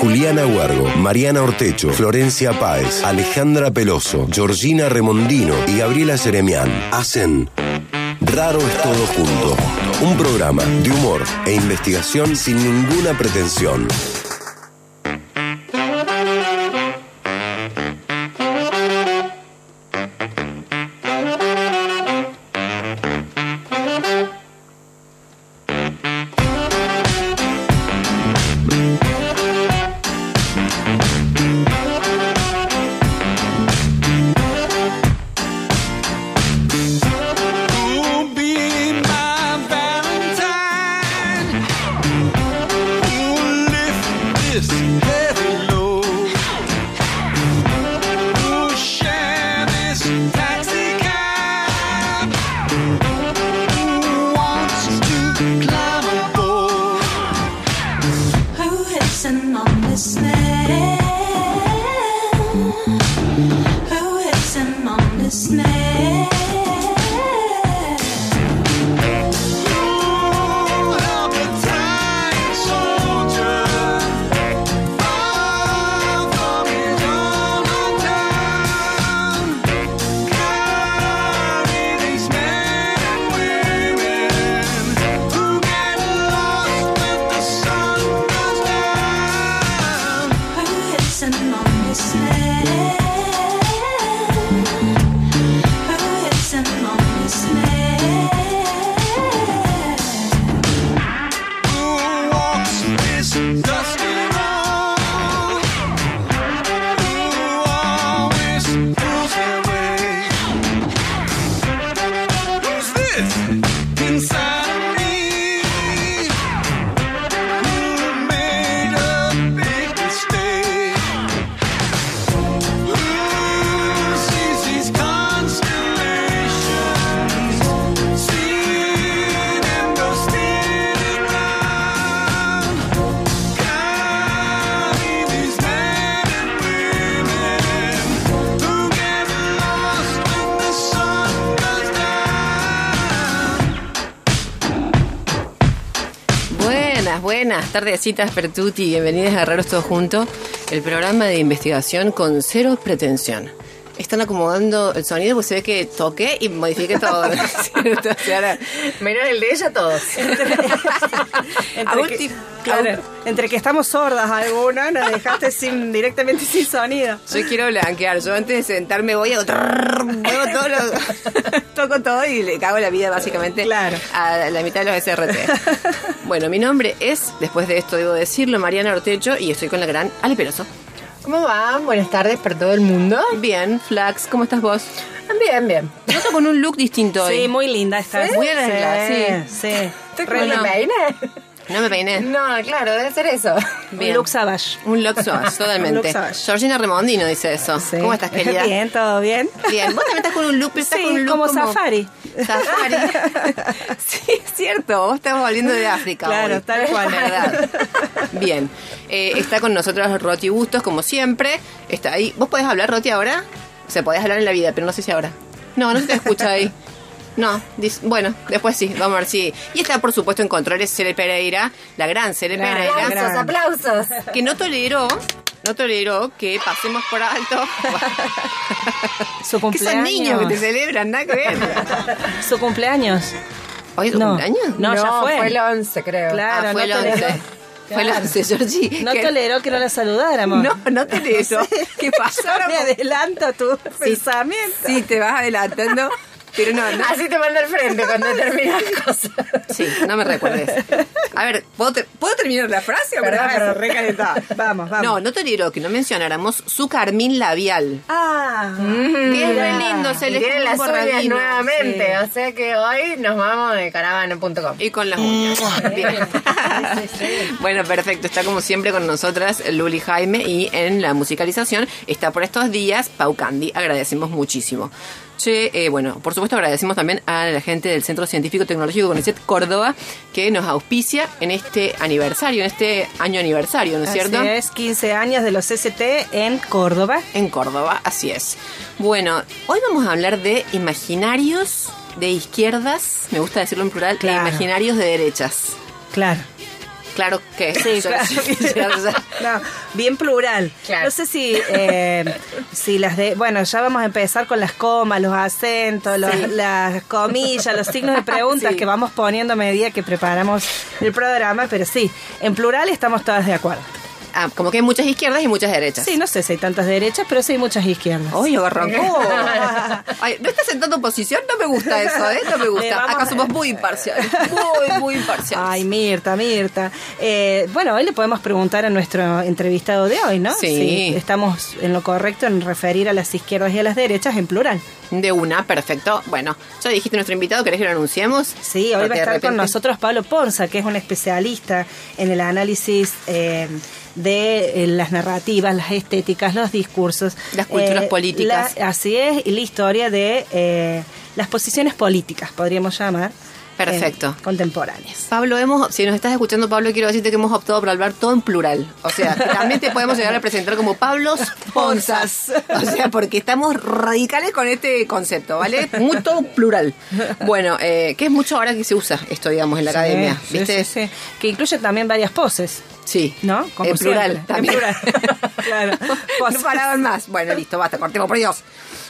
Juliana Huargo, Mariana Ortecho, Florencia Páez, Alejandra Peloso, Georgina Remondino y Gabriela Seremian hacen Raro es todo junto. Un programa de humor e investigación sin ninguna pretensión. Tardecitas, Pertuti. Bienvenidos a Raros Todos Juntos, el programa de investigación con cero pretensión. Están acomodando el sonido porque se ve que toqué y modifiqué todo. menos el de ella, todos. Entre que, entre estamos sordas algunas, nos dejaste sin, directamente sin sonido. Yo quiero blanquear. Yo antes de sentarme voy a muevo todo lo- toco todo y le cago la vida básicamente Claro. a la mitad de los SRT. bueno, mi nombre es, después de esto debo decirlo, Mariana Ortecho y estoy con la gran Ale Peroso. ¿Cómo van? Buenas tardes para todo el mundo. Bien, Flax, ¿cómo estás vos? Bien, bien. Noto con un look distinto hoy. Sí, muy linda esta. Muy arreglada, sí. Sí. ¿Te Bueno. me peiné? No me peiné. No, claro, debe ser eso. Bien. Un look savage. Un look savage, Un totalmente. look savage. Georgina Remondino dice eso. Sí. ¿Cómo estás, querida? Bien, todo bien. Bien. Vos también estás con un look, pero estás Sí, con un look como safari. Safari. sí, es cierto. Vos estás volviendo de África. Claro, hoy. tal cual. Verdad. Bien. Eh, está con nosotros Roti Bustos, como siempre. Está ahí. ¿Vos podés hablar, Roti, ahora? O sea, podés hablar en la vida, pero no sé si ahora. No, no se te escucha ahí. No, dis- bueno, después sí, vamos a ver si. Y está, por supuesto, en controles Cele Pereira, la gran Cele Pereira. Aplausos, aplausos. que no toleró, no toleró que pasemos por alto. Su que cumpleaños. son niños que te celebran, nada que ver. Su cumpleaños. ¿Hoy es No. cumpleaños? No, ya fue. fue el 11, creo. Claro, ah, fue no el 11. toleró. Fue el 11, Georgie. No que- toleró que no la saludáramos. No, no toleró. ¿Qué pasó? Me adelanto a tu Sí, pensamiento. Sí, te vas adelantando. Pero no, no. Así te manda al frente cuando terminas cosas. Sí, no me recuerdes. A ver, ¿puedo, ter- ¿puedo terminar la frase? o Perdón, pero recalentada. Vamos, vamos. No, no toleró que no mencionáramos su carmín labial. Ah, Que es re lindo, se le tienen las uñas nuevamente, sí. o sea que hoy nos vamos de caravana.com. Y con las uñas. Bien. Bueno, perfecto. Está como siempre con nosotras Luli Jaime y en la musicalización está por estos días Pau Candy. Agradecemos muchísimo. Che, eh, bueno, por supuesto agradecemos también a la gente del Centro Científico Tecnológico CONICET Córdoba que nos auspicia en este aniversario, en este año aniversario, ¿no es cierto? Es, 15 años de los ST en Córdoba. En Córdoba, así es. Bueno, hoy vamos a hablar de imaginarios de izquierdas, me gusta decirlo en plural, e imaginarios de derechas. Claro. Claro que. Sí, claro. No, bien plural. Claro. No sé si, eh, si las de. Bueno, ya vamos a empezar con las comas, los acentos, los- Sí. las comillas, los signos de preguntas Sí. que vamos poniendo a medida que preparamos el programa, pero sí, en plural estamos todas de acuerdo. Ah, como que hay muchas izquierdas y muchas derechas. Sí, no sé si hay tantas derechas, pero sí hay muchas izquierdas. Ay, arrancó. Ay, no estás sentando posición, no me gusta eso, ¿eh? No me gusta. vamos Acá somos muy imparciales. Muy, muy imparciales. Ay, Mirta, Mirta. Eh, bueno, hoy le podemos preguntar a nuestro entrevistado de hoy, ¿no? Sí. Si estamos en lo correcto en referir a las izquierdas y a las derechas en plural. De una, perfecto. Bueno, ya dijiste nuestro invitado, ¿querés que lo anunciemos? Sí, hoy Porque va a estar con nosotros Pablo Ponza, que es un especialista en el análisis eh, de eh, las narrativas, las estéticas, los discursos. Las culturas Eh, políticas. la- así es, y la historia de eh, las posiciones políticas, podríamos llamar. Perfecto. eh, contemporáneas. Pablo, hemos, si nos estás escuchando, Pablo, quiero decirte que hemos optado por hablar todo en plural. O sea, también te podemos llegar a presentar como Pablos Ponzas. O sea, porque estamos radicales con este concepto, ¿vale? Muy todo plural. Bueno, eh, que es mucho ahora que se usa esto, digamos, en la academia. ¿Viste? sí, sí. Que incluye también varias poses. Sí. ¿No? Como en plural siempre. también. En plural. claro. no paraban más. Bueno, listo, basta, cortemos, por Dios.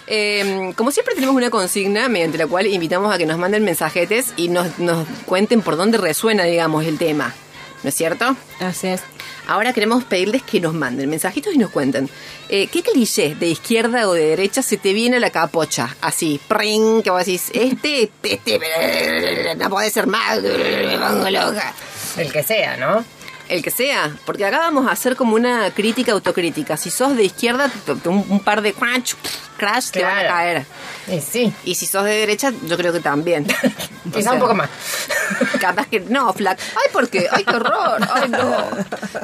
Eh, como siempre tenemos una consigna mediante la cual invitamos a que nos manden mensajetes y nos, nos cuenten por dónde resuena, digamos, el tema. ¿No es cierto? Así es. Ahora queremos pedirles que nos manden mensajitos y nos cuenten. eh, ¿Qué cliché de izquierda o de derecha se te viene a la capocha? Así, pring, que vos decís, este, este, no puede ser más, me pongo loca. El que sea, ¿no? El que sea, porque acá vamos a hacer como una crítica autocrítica. Si sos de izquierda, un, un par de crash, te van a caer. Y sí. Y si sos de derecha, yo creo que también. O Quizá sea, un poco más. Capaz que no, Flac. Ay, ¿por qué? Ay, qué horror. Ay, no.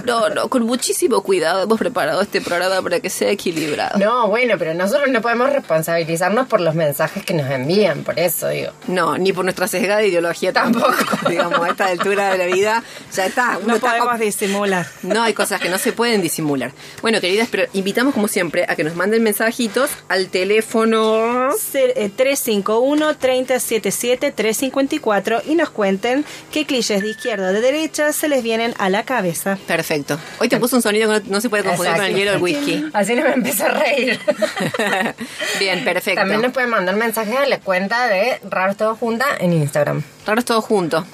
No, no, con muchísimo cuidado hemos preparado este programa para que sea equilibrado. No, bueno, pero nosotros no podemos responsabilizarnos por los mensajes que nos envían, por eso digo. No, ni por nuestra sesgada ideología tampoco. Digamos, a esta altura de la vida ya está. Uno No está podemos con- disimular. No, hay cosas que no se pueden disimular. Bueno, queridas, pero invitamos como siempre a que nos manden mensajitos al teléfono. Ser- eh, 351-3077-354 y nos cuenten qué clichés de izquierda o de derecha se les vienen a la cabeza. Perfecto. Hoy te puso un sonido que no, no se puede confundir con el hielo del whisky. Así no me empiezo a reír. Bien, perfecto. También nos pueden mandar mensajes a la cuenta de Raros Todo Junta en Instagram. Raros todos juntos.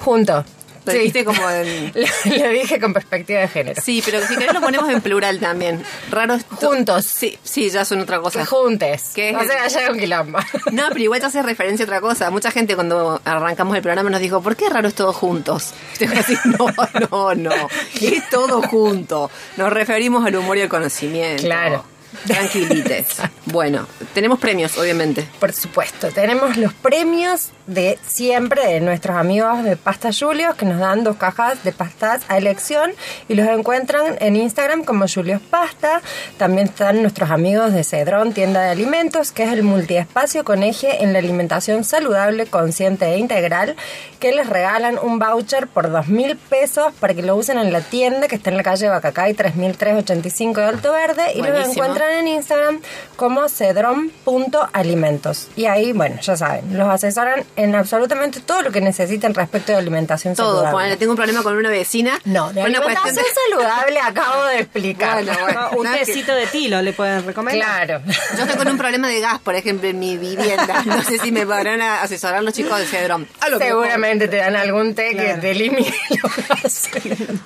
Lo dijiste como en- Lo, lo dije con perspectiva de género. Sí, pero si querés lo ponemos en plural también. Raros to- Juntos. Sí, sí, ya son otra Que cosa. juntes. ¿Qué? No se vaya con quilombo. No, pero igual te hace referencia a otra cosa. Mucha gente cuando arrancamos el programa nos dijo, ¿por qué raros todos juntos? Y te voy a decir, no, no, no. Es todo junto. Nos referimos al humor y al conocimiento. Claro. Tranquilites. Bueno, tenemos premios, obviamente. Por supuesto, tenemos los premios de siempre de nuestros amigos de Pasta Julios que nos dan dos cajas de pastas a elección y los encuentran en Instagram como Julios Pasta. También están nuestros amigos de Cedrón, tienda de alimentos, que es el multiespacio con eje en la alimentación saludable, consciente e integral, que les regalan un voucher por dos mil pesos para que lo usen en la tienda que está en la calle Bacacay 3385 de Alto Verde y los encuentran en Instagram como cedron.alimentos. Y ahí, bueno, ya saben, los asesoran en absolutamente todo lo que necesiten respecto de alimentación Todo. saludable. Ponele, tengo un problema con una vecina. No, de una alimentación cuestión de- saludable acabo de explicar. Bueno, bueno. No, un nada que- tecito de tilo le pueden recomendar. Claro. Yo estoy con un problema de gas, por ejemplo, en mi vivienda. No sé si me podrán a- asesorar los chicos de Cedrón. Seguramente te dan algún té que te elimine los.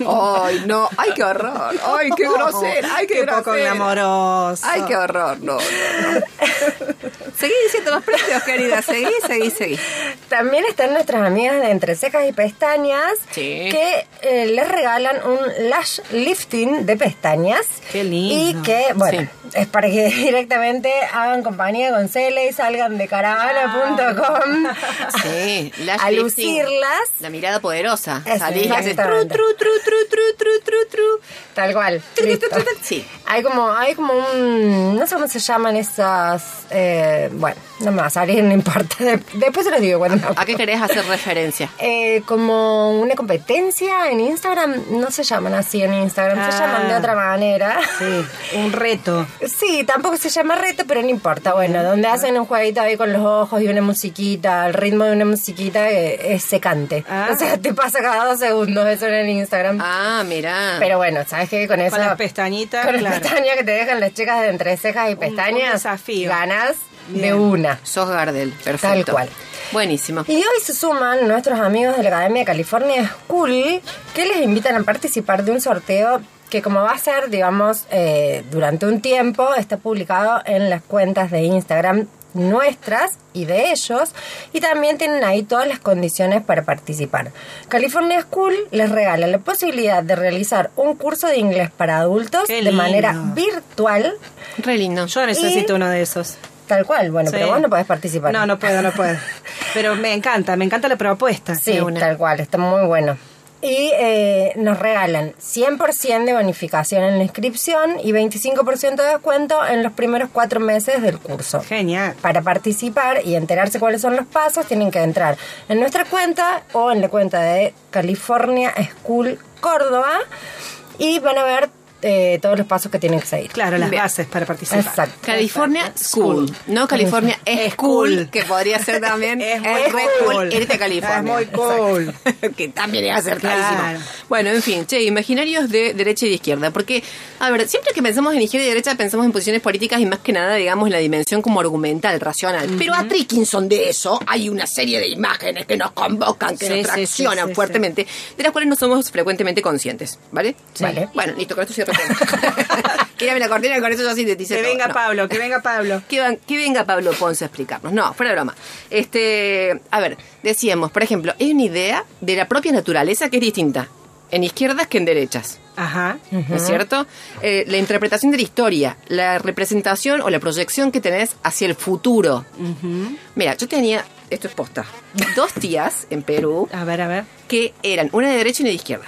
Ay, no. Ay, qué horror. Ay, qué grosera. Ay, qué, Qué poco grosera. glamoroso. Ay, qué horror. No, no, no. Seguí diciendo los precios, querida. Seguí, seguí, seguí. También están nuestras amigas de Entre Cejas y Pestañas Sí. que eh, les regalan un lash lifting de pestañas. Qué lindo. Y que, bueno, es para que directamente hagan compañía con Cele y salgan de caravana.com Sí, lash a lucirlas. La mirada poderosa. Salís y haces tru, tru, tru, tru, tru, tru, tru, tru. Tal cual. Sí. Hay como, hay como un. No sé cómo se llaman esas. eh, bueno, no me va a salir, no importa. De- después se los digo ¿A qué querés hacer referencia? Eh, como una competencia en Instagram, no se llaman así en Instagram, se Ah. llaman de otra manera. Sí, un reto. Sí, tampoco se llama reto, pero no importa. Bueno, donde hacen un jueguito ahí con los ojos y una musiquita, al ritmo de una musiquita secante. Ah. O sea, te pasa cada dos segundos eso en Instagram. Ah, mira. Pero bueno, ¿sabes qué? Con eso. Con las pestañitas, Con las pestañas que te dejan las chicas de entre cejas y pestañas. un desafío. Ganas de una. Sos Gardel, perfecto. Tal cual. Buenísimo. Y hoy se suman nuestros amigos de la Academia California School que les invitan a participar de un sorteo que como va a ser, digamos, eh, durante un tiempo, está publicado en las cuentas de Instagram nuestras y de ellos y también tienen ahí todas las condiciones para participar. California School les regala la posibilidad de realizar un curso de inglés para adultos de manera virtual, Re lindo. Yo necesito Y- uno de esos. Tal cual. Bueno, Sí. pero vos no podés participar. No, no puedo, no puedo. Pero me encanta, me encanta la propuesta. Sí, de una. tal cual, está muy bueno. Y eh, nos regalan 100% de bonificación en la inscripción y 25% de descuento en los primeros cuatro meses del curso. Genial. Para participar y enterarse cuáles son los pasos, tienen que entrar en nuestra cuenta o en la cuenta de California School Córdoba y van a ver eh, todos los pasos que tienen que seguir. Claro, las Bien. bases para participar. Exacto. California School, no California Es School, cool. que podría ser también Es muy cool. cool irte a California. Es muy cool. que también es acertadísimo. Claro. Bueno, en fin, che, imaginarios de derecha y de izquierda, porque, a ver, siempre que pensamos en izquierda y derecha pensamos en posiciones políticas y más que nada, digamos, la dimensión como argumental, racional. Pero a Trickinson de eso hay una serie de imágenes que nos convocan, que Sí, nos traccionan sí, sí, fuertemente, de las cuales no somos frecuentemente conscientes, ¿vale? Sí. Vale. Bueno, listo, con esto cierro. Quírame la cortina y con eso yo sintetice Que todo. venga No. Pablo, que venga Pablo. Que, van- que venga Pablo Ponce a explicarnos. No, fuera de broma. Este, a ver, decíamos, por ejemplo, hay una idea de la propia naturaleza que es distinta en izquierdas que en derechas. Ajá. ¿No es cierto? Eh, la interpretación de la historia, la representación o la proyección que tenés hacia el futuro. Mira, yo tenía, esto es posta, dos tías en Perú A ver, a ver. que eran una de derecha y una de izquierda.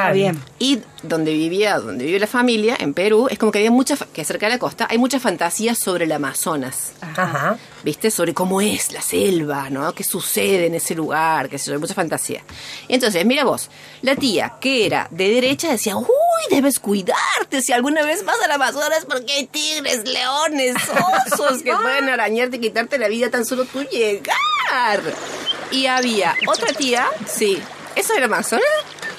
Está bien. Y donde vivía, donde vive la familia, en Perú, es como que había mucha, fa- que cerca de la costa, hay muchas fantasías sobre el Amazonas. Ajá. ¿Viste? Sobre cómo es la selva, ¿no? ¿Qué sucede en ese lugar? Yo, hay mucha fantasía. Entonces, mira vos, la tía que era de derecha decía, uy, debes cuidarte si alguna vez vas al Amazonas porque hay tigres, leones, osos que pueden arañarte y quitarte la vida tan solo tú llegar. Y había otra tía, sí, ¿eso era Amazonas?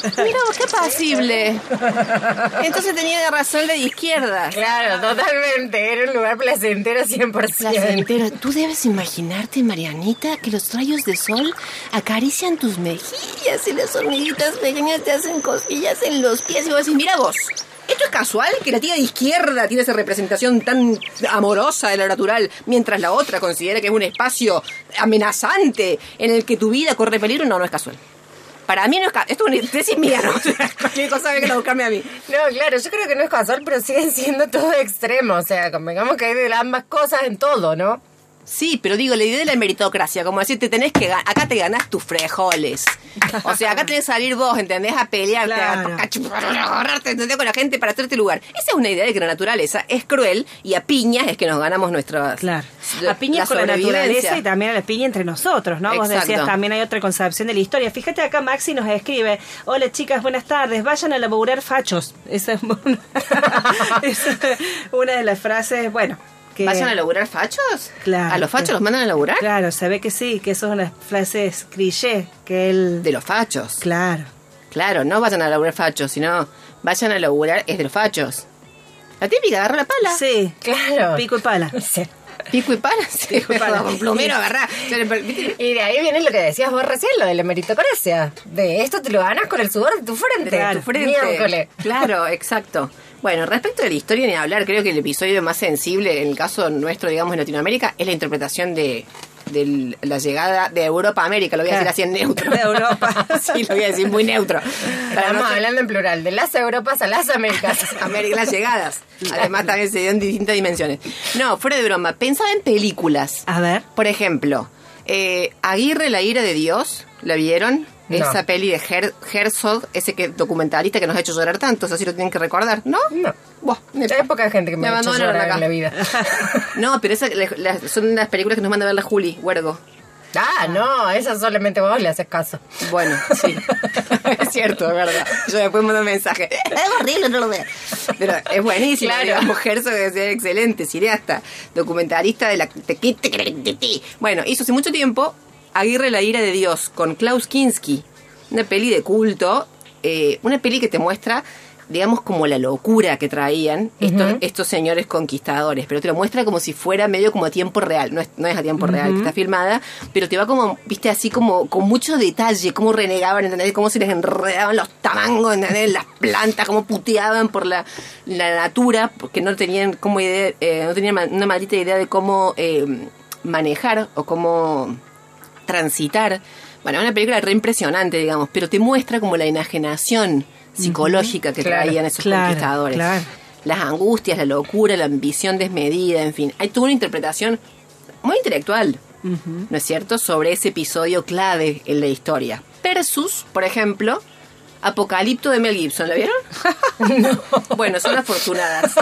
Mira vos, qué pasible. Entonces tenía razón la de izquierda. Claro, totalmente. Era un lugar placentero 100%. Placentero. Tú debes imaginarte, Marianita, que los rayos de sol acarician tus mejillas y las hormiguitas pequeñas te hacen cosquillas en los pies. Y vos decís, mira vos, ¿esto es casual que la tía de izquierda tiene esa representación tan amorosa de lo natural, mientras la otra considera que es un espacio amenazante en el que tu vida corre peligro? No, no es casual. Para mí no es casual. Esto es una tesis mía, ¿no? Cosa que la buscarme a mí. No, claro, yo creo que no es casual, pero siguen siendo todo extremos. O sea, convengamos que hay de ambas cosas en todo, ¿no? Sí, pero digo, la idea de la meritocracia, como decir, te tenés que acá te ganás tus frejoles. O sea, acá tenés que salir vos, ¿entendés? A pelearte, Claro. a agarrarte, ¿entendés? Con la gente para hacerte lugar. Esa es una idea de que la naturaleza es cruel y a piñas es que nos ganamos nuestras... Claro. la- A piña la con la naturaleza y también a la piña entre nosotros, ¿no? Vos decías también hay otra concepción de la historia. Fíjate acá Maxi nos escribe, hola chicas, buenas tardes, vayan a laburar fachos. Esa es una, esa es una de las frases, bueno, que... ¿Vayan a laburar fachos? Claro. ¿A los fachos los mandan a laburar? Claro, se ve que sí, que eso es una frase cliché, que él... De los fachos. Claro. Claro, no vayan a laburar fachos, sino vayan a laburar es de los fachos. La típica, agarra la pala. Sí, Claro. pico y pala. Sí. Pico y pala. Sí, y pala. Con plumero agarrá. Y de ahí viene lo que decías vos recién, lo de la meritocracia. De esto te lo ganas con el sudor de tu frente. de tu frente. Miércoles. Claro, exacto. Bueno, respecto de la historia ni hablar, creo que el episodio más sensible en el caso nuestro, digamos, en Latinoamérica, es la interpretación de, de la llegada de Europa a América. Lo voy a decir así en neutro. De Europa. sí, lo voy a decir muy neutro. Estamos no hablando en plural, de las Europas a las Américas. América, las llegadas. Además, también se dio en distintas dimensiones. No, fuera de broma. Pensaba en películas. A ver. Por ejemplo, eh, Aguirre, la ira de Dios, ¿la vieron? No. Esa peli de Her- Herzog, ese que documentalista que nos ha hecho llorar tanto, eso sí lo tienen que recordar, ¿no? No. Buah, me- Hay poca gente que me, ha hecho llorar acá. en la vida. No, pero esa, la- la- son las películas que nos manda a ver la Juli, Huergo. ah, no, esa solamente vos le haces caso. Bueno, sí. es cierto, es verdad. Yo después mando un mensaje. Es horrible, no lo veo. Pero es buenísimo. Claro. Claro. Mujer es excelente, cineasta, documentalista de la... Bueno, hizo hace mucho tiempo Aguirre la ira de Dios con Klaus Kinski. Una peli de culto. eh, una peli que te muestra digamos como la locura que traían estos, estos señores conquistadores, pero te lo muestra como si fuera medio como a tiempo real, no es, no es a tiempo real, que está filmada, pero te va como, viste, así como con mucho detalle, cómo renegaban, ¿entendés? Cómo se les enredaban los tamangos, ¿entendés? Las plantas, cómo puteaban por la, la natura, porque no tenían como idea, eh, no tenían una maldita idea de cómo eh, manejar o cómo transitar. Bueno, una película re impresionante, digamos, pero te muestra como la enajenación psicológica que Claro, traían esos claro, conquistadores. claro. Las angustias, la locura, la ambición desmedida, en fin. Hay toda una interpretación muy intelectual, ¿no es cierto?, sobre ese episodio clave en la historia. Versus, por ejemplo, Apocalipto de Mel Gibson, ¿la vieron? Bueno, son afortunadas.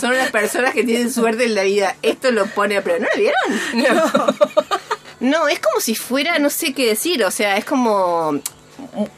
Son las personas que tienen suerte en la vida. Esto lo pone a prueba. ¿No la vieron? No, es como si fuera, no sé qué decir, o sea, es como...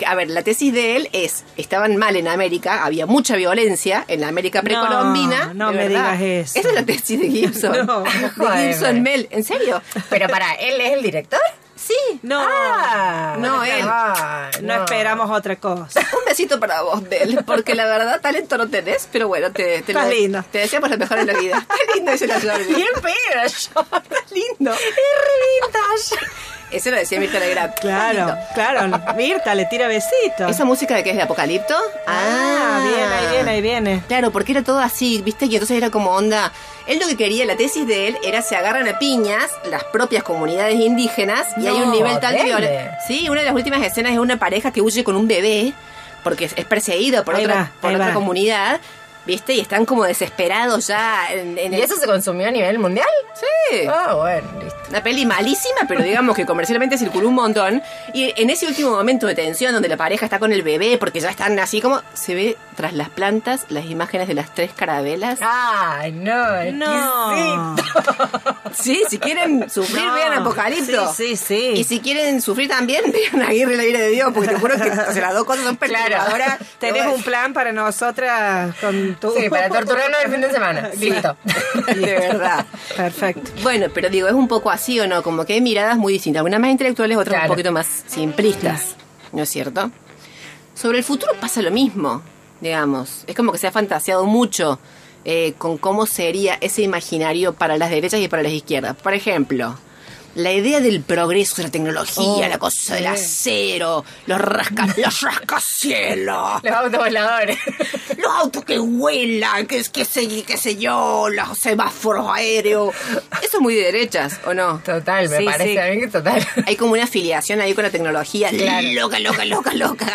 A ver, la tesis de él es, estaban mal en América, había mucha violencia en la América precolombina. no me verdad. digas eso. Esa es la tesis de Gibson. No. de. Gibson Mel, ¿en serio? Pero para, ¿él es el director? Sí. No, Ah, No, bueno, él. ah, no esperamos otra cosa. Un besito para vos, Mel, porque la verdad talento no tenés, pero bueno, te, te, lo- lindo. te deseamos lo mejor en la vida. Está lindo dice la Jordi. Bien pedo yo. Está lindo. Es re vintage. Eso lo decía Mirta Legrand. Claro, claro. Mirta le tira besitos. ¿Esa música de qué es de Apocalipto? Ah, bien, ahí viene, ahí viene. Claro, porque era todo así, ¿viste? Y entonces era como onda. Él lo que quería, la tesis de él, era se agarran a piñas las propias comunidades indígenas y hay un nivel tal de. Sí, una de las últimas escenas es una pareja que huye con un bebé porque es perseguido por otra, va, por otra va. comunidad, ¿viste? Y están como desesperados ya en, en ¿Y el- eso se consumió a nivel mundial? Sí. Ah, bueno, listo. Una peli malísima, pero digamos que comercialmente circuló un montón. Y en ese último momento de tensión, donde la pareja está con el bebé, porque ya están así como. Se ve tras las plantas las imágenes de las tres carabelas. Ay, no, No. Sí, si quieren sufrir, No. vean Apocalipto. Sí, sí, sí. Y si quieren sufrir también, vean Aguirre la ira de Dios, porque te juro que o sea, las dos cosas son perturbadoras. Tenés un plan para nosotras con Sí, para torturarnos el fin de semana. Listo. De verdad. Perfecto. Bueno, pero digo, es un poco así o no, como que hay miradas muy distintas, unas más intelectuales, otras Claro. un poquito más simplistas, ¿no es cierto? Sobre el futuro pasa lo mismo, digamos, es como que se ha fantaseado mucho eh, con cómo sería ese imaginario para las derechas y para las izquierdas. Por ejemplo, la idea del progreso de la tecnología, Oh, la cosa del acero, los, rasca, los rascacielos, Los autovoladores. los autos que vuelan, que, que, sé, qué sé yo, los semáforos aéreos. Eso es muy de derechas, ¿o no? Total, me Sí, parece sí. a mí que total. Hay como una afiliación ahí con la tecnología. Claro. Loca, loca, loca, loca.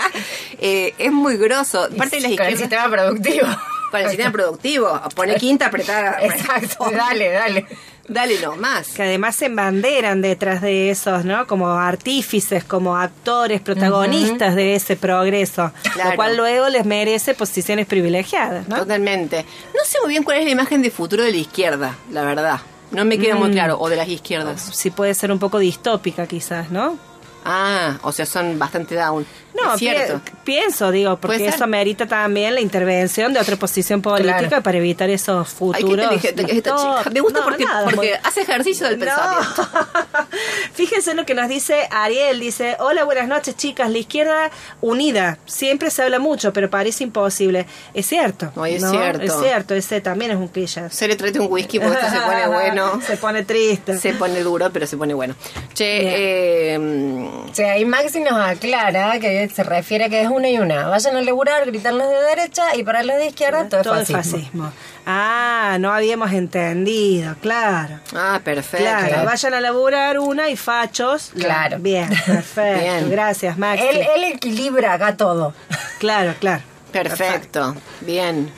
Eh, es muy grosso. Parte de las Con el sistema productivo. Con el sistema productivo. Pone quinta, apretada. Exacto, dale, dale. Dale nomás. Que además se embanderan detrás de esos, ¿no? Como artífices, como actores, protagonistas de ese progreso. Claro. Lo cual luego les merece posiciones privilegiadas, ¿no? Totalmente. No sé muy bien cuál es la imagen de futuro de la izquierda, la verdad. No me queda Mm. muy claro. O de las izquierdas. Sí puede ser un poco distópica quizás, ¿no? Ah, o sea, son bastante down. No, es cierto. pi- pienso, digo, porque eso merita también la intervención de otra posición política Claro. para evitar esos Ay, qué futuros. inteligente que es esta chica. distópicos. Me gusta No, porque, nada, porque muy- hace ejercicio del No. pensamiento. Fíjense lo que nos dice Ariel. Dice, hola, buenas noches chicas. La izquierda unida. Siempre se habla mucho, pero parece imposible. Es cierto. Ay, es ¿no? cierto. Es cierto, ese también es un cliché. Se le trate un whisky porque esto se pone bueno. Se pone triste. Se pone duro, pero se pone bueno. Che, eh, O sea, ahí Maxi nos aclara que se refiere a que es una y una. Vayan a laburar, gritar los de derecha y para los de izquierda todo, Todo es fascismo. fascismo. Ah, no habíamos entendido, claro. ah, perfecto. Claro, vayan a laburar una y fachos. Claro. Bien, perfecto. Bien. Gracias, Maxi. Él, él equilibra acá todo. Claro, claro. Perfecto, bien.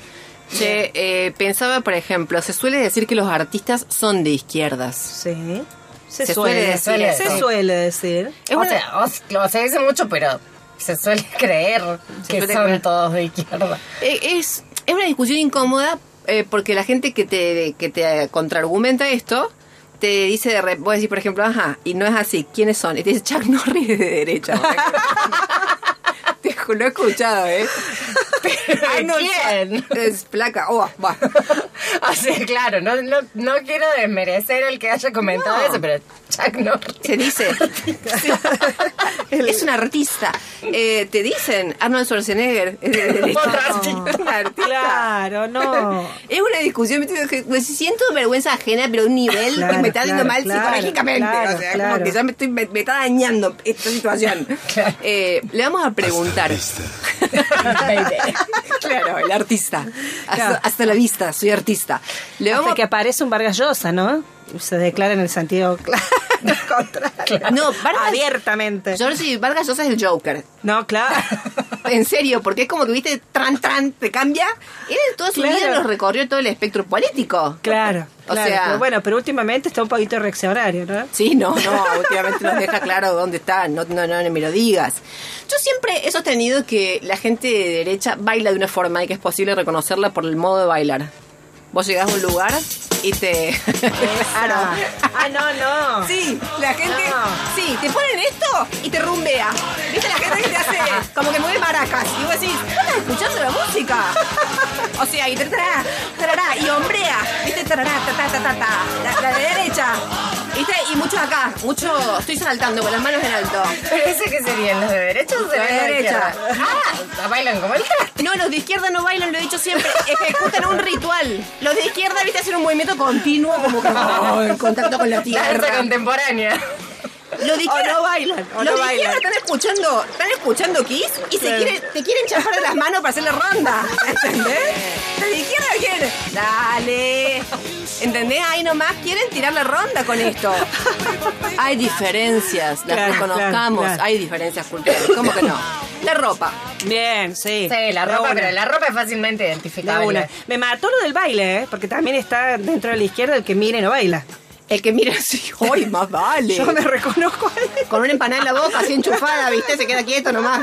Che, eh, pensaba, por ejemplo, se suele decir que los artistas son de izquierdas. Sí. Se, Se suele, suele decir. Se suele decir. Es o una- sea, se dice mucho, pero se suele creer que suele son creer. todos de izquierda. Eh, Es, es una discusión incómoda eh, porque la gente que te, que te contraargumenta esto te dice de re- vos decís por ejemplo ajá y no es así quiénes son y te dice Chuck Norris de derecha te lo he escuchado eh Arnold quién? Es placa oh va o sea, claro, no, no, no quiero desmerecer el que haya comentado No. eso, pero Chuck Norris. se dice es un artista Eh, te dicen Arnold Schwarzenegger No. artista. Un artista. Claro, no. Es una discusión, me siento vergüenza ajena, pero a un nivel Claro, que me está haciendo claro, mal claro, psicológicamente. claro, o sea, claro. como que ya me, estoy, me, me está dañando esta situación. Eh, le vamos a preguntar. claro, el artista. Hasta, Claro. hasta la vista, soy artista. Le vamos Hasta que aparece un Vargas Llosa, ¿no? Se declara en el sentido contrario. No, Vargas- Abiertamente. George Vargas Llosa es el Joker. No, claro. En serio, porque es como que, viste, tran, tran, te cambia. Él toda su Claro. vida nos recorrió todo el espectro político. Claro. O claro. sea- Pero bueno, pero últimamente está un poquito reaccionario, ¿no? Sí, no, no, últimamente nos deja claro dónde está, no, no, no, no me lo digas. Yo siempre he sostenido que la gente de derecha baila de una forma y que es posible reconocerla por el modo de bailar. Vos llegás a un lugar y te... claro. Ah, no, no. Sí, la gente... No. Sí, te ponen esto y te rumbea. ¿Viste la gente que te hace como que mueve maracas? Y vos decís, ¿no estás escuchando la música? O sea, y tarará, tarará, y hombrea. ¿Viste? Tarará, ta, ta, ta, ta, ta. La, la de derecha. ¿Viste? Y mucho acá, mucho... Estoy saltando con las manos en alto. ¿Pero ese qué serían? ¿Los de derecha o Los de los derecha. Ah, bailan como el. No, los de izquierda no bailan, lo he dicho siempre, ejecutan un ritual. Los de izquierda, viste, hacen un movimiento continuo, como que oh, en contacto con la Danza tierra. contemporánea. Los de izquierda, O no bailan, o los no de izquierda están escuchando, están escuchando Kiss y se quieren, te quieren chafar de las manos para hacerle ronda. ¿Entendés? Los de izquierda quieren, dale. ¿Entendés? Ahí nomás quieren tirar la ronda con esto. Hay diferencias, las Claro, reconozcamos, claro, claro. hay diferencias culturales. ¿Cómo que no? La ropa. Bien, sí. Sí, la De ropa, una. pero la ropa es fácilmente De identificable. Me mató lo del baile, ¿eh? Porque también está dentro de la izquierda el que mira y no baila. El que mira así, ¡ay, más vale! Yo me reconozco ahí. Con una empanada en la boca, así enchufada, ¿viste? Se queda quieto nomás.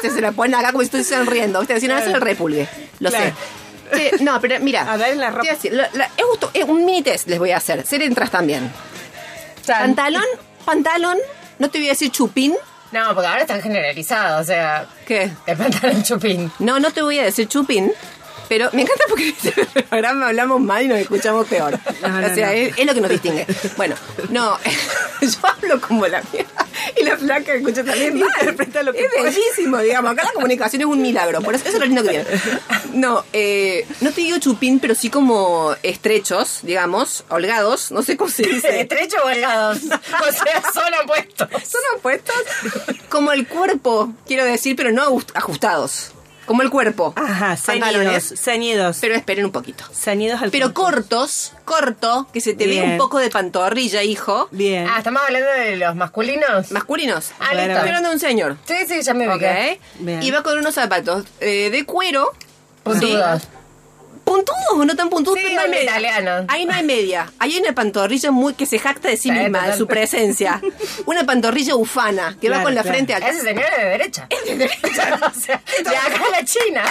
Se, se la pone acá como si estuviese sonriendo. ¿Viste? Decir, no, eso es el repulgue. Lo sé. Sí, no, pero mira. A ver, la ropa. decir, la- la- es justo, es un mini test les voy a hacer. Ser entras también. Chan. Pantalón, pantalón, no te voy a decir chupín. No, porque ahora están generalizados, o sea, ¿Qué? el pantalón chupín. No, no te voy a decir chupín. Pero me encanta porque en este programa hablamos mal y nos escuchamos peor. No, no, o sea, no. Es, es lo que nos distingue. Bueno, no, yo hablo como la mierda y la flaca escucha también mal. Interpreta lo que Es puede. bellísimo, digamos. Acá la comunicación es un milagro. Por eso, eso es lo lindo que tiene. No, eh, no te digo chupín, pero sí como estrechos, digamos, holgados. No sé cómo se dice. Estrecho o holgados. O sea, son opuestos. ¿Son opuestos? Como el cuerpo, quiero decir, pero no ajust- ajustados. Como el cuerpo. Ajá, ceñidos. Ceñidos. Pero esperen un poquito. ceñidos al Pero cortos, corto, que se te ve un poco de pantorrilla, hijo. Bien. Ah, ¿estamos hablando de los masculinos? Masculinos. Ah, listo. Estoy hablando de un señor. Sí, sí, ya me ¿Ok? ubiqué. Bien. Y va con unos zapatos eh, de cuero. Puntudos. Sí. Puntudos o no tan puntudos, Sí, pero no hay media. italiano. Ahí no hay media. Ahí hay una pantorrilla muy que se jacta de sí Sí, misma, de su presencia. Una pantorrilla ufana que va con la claro. frente acá. Ese señor es de derecha. Es de derecha. o sea, de acá a la China.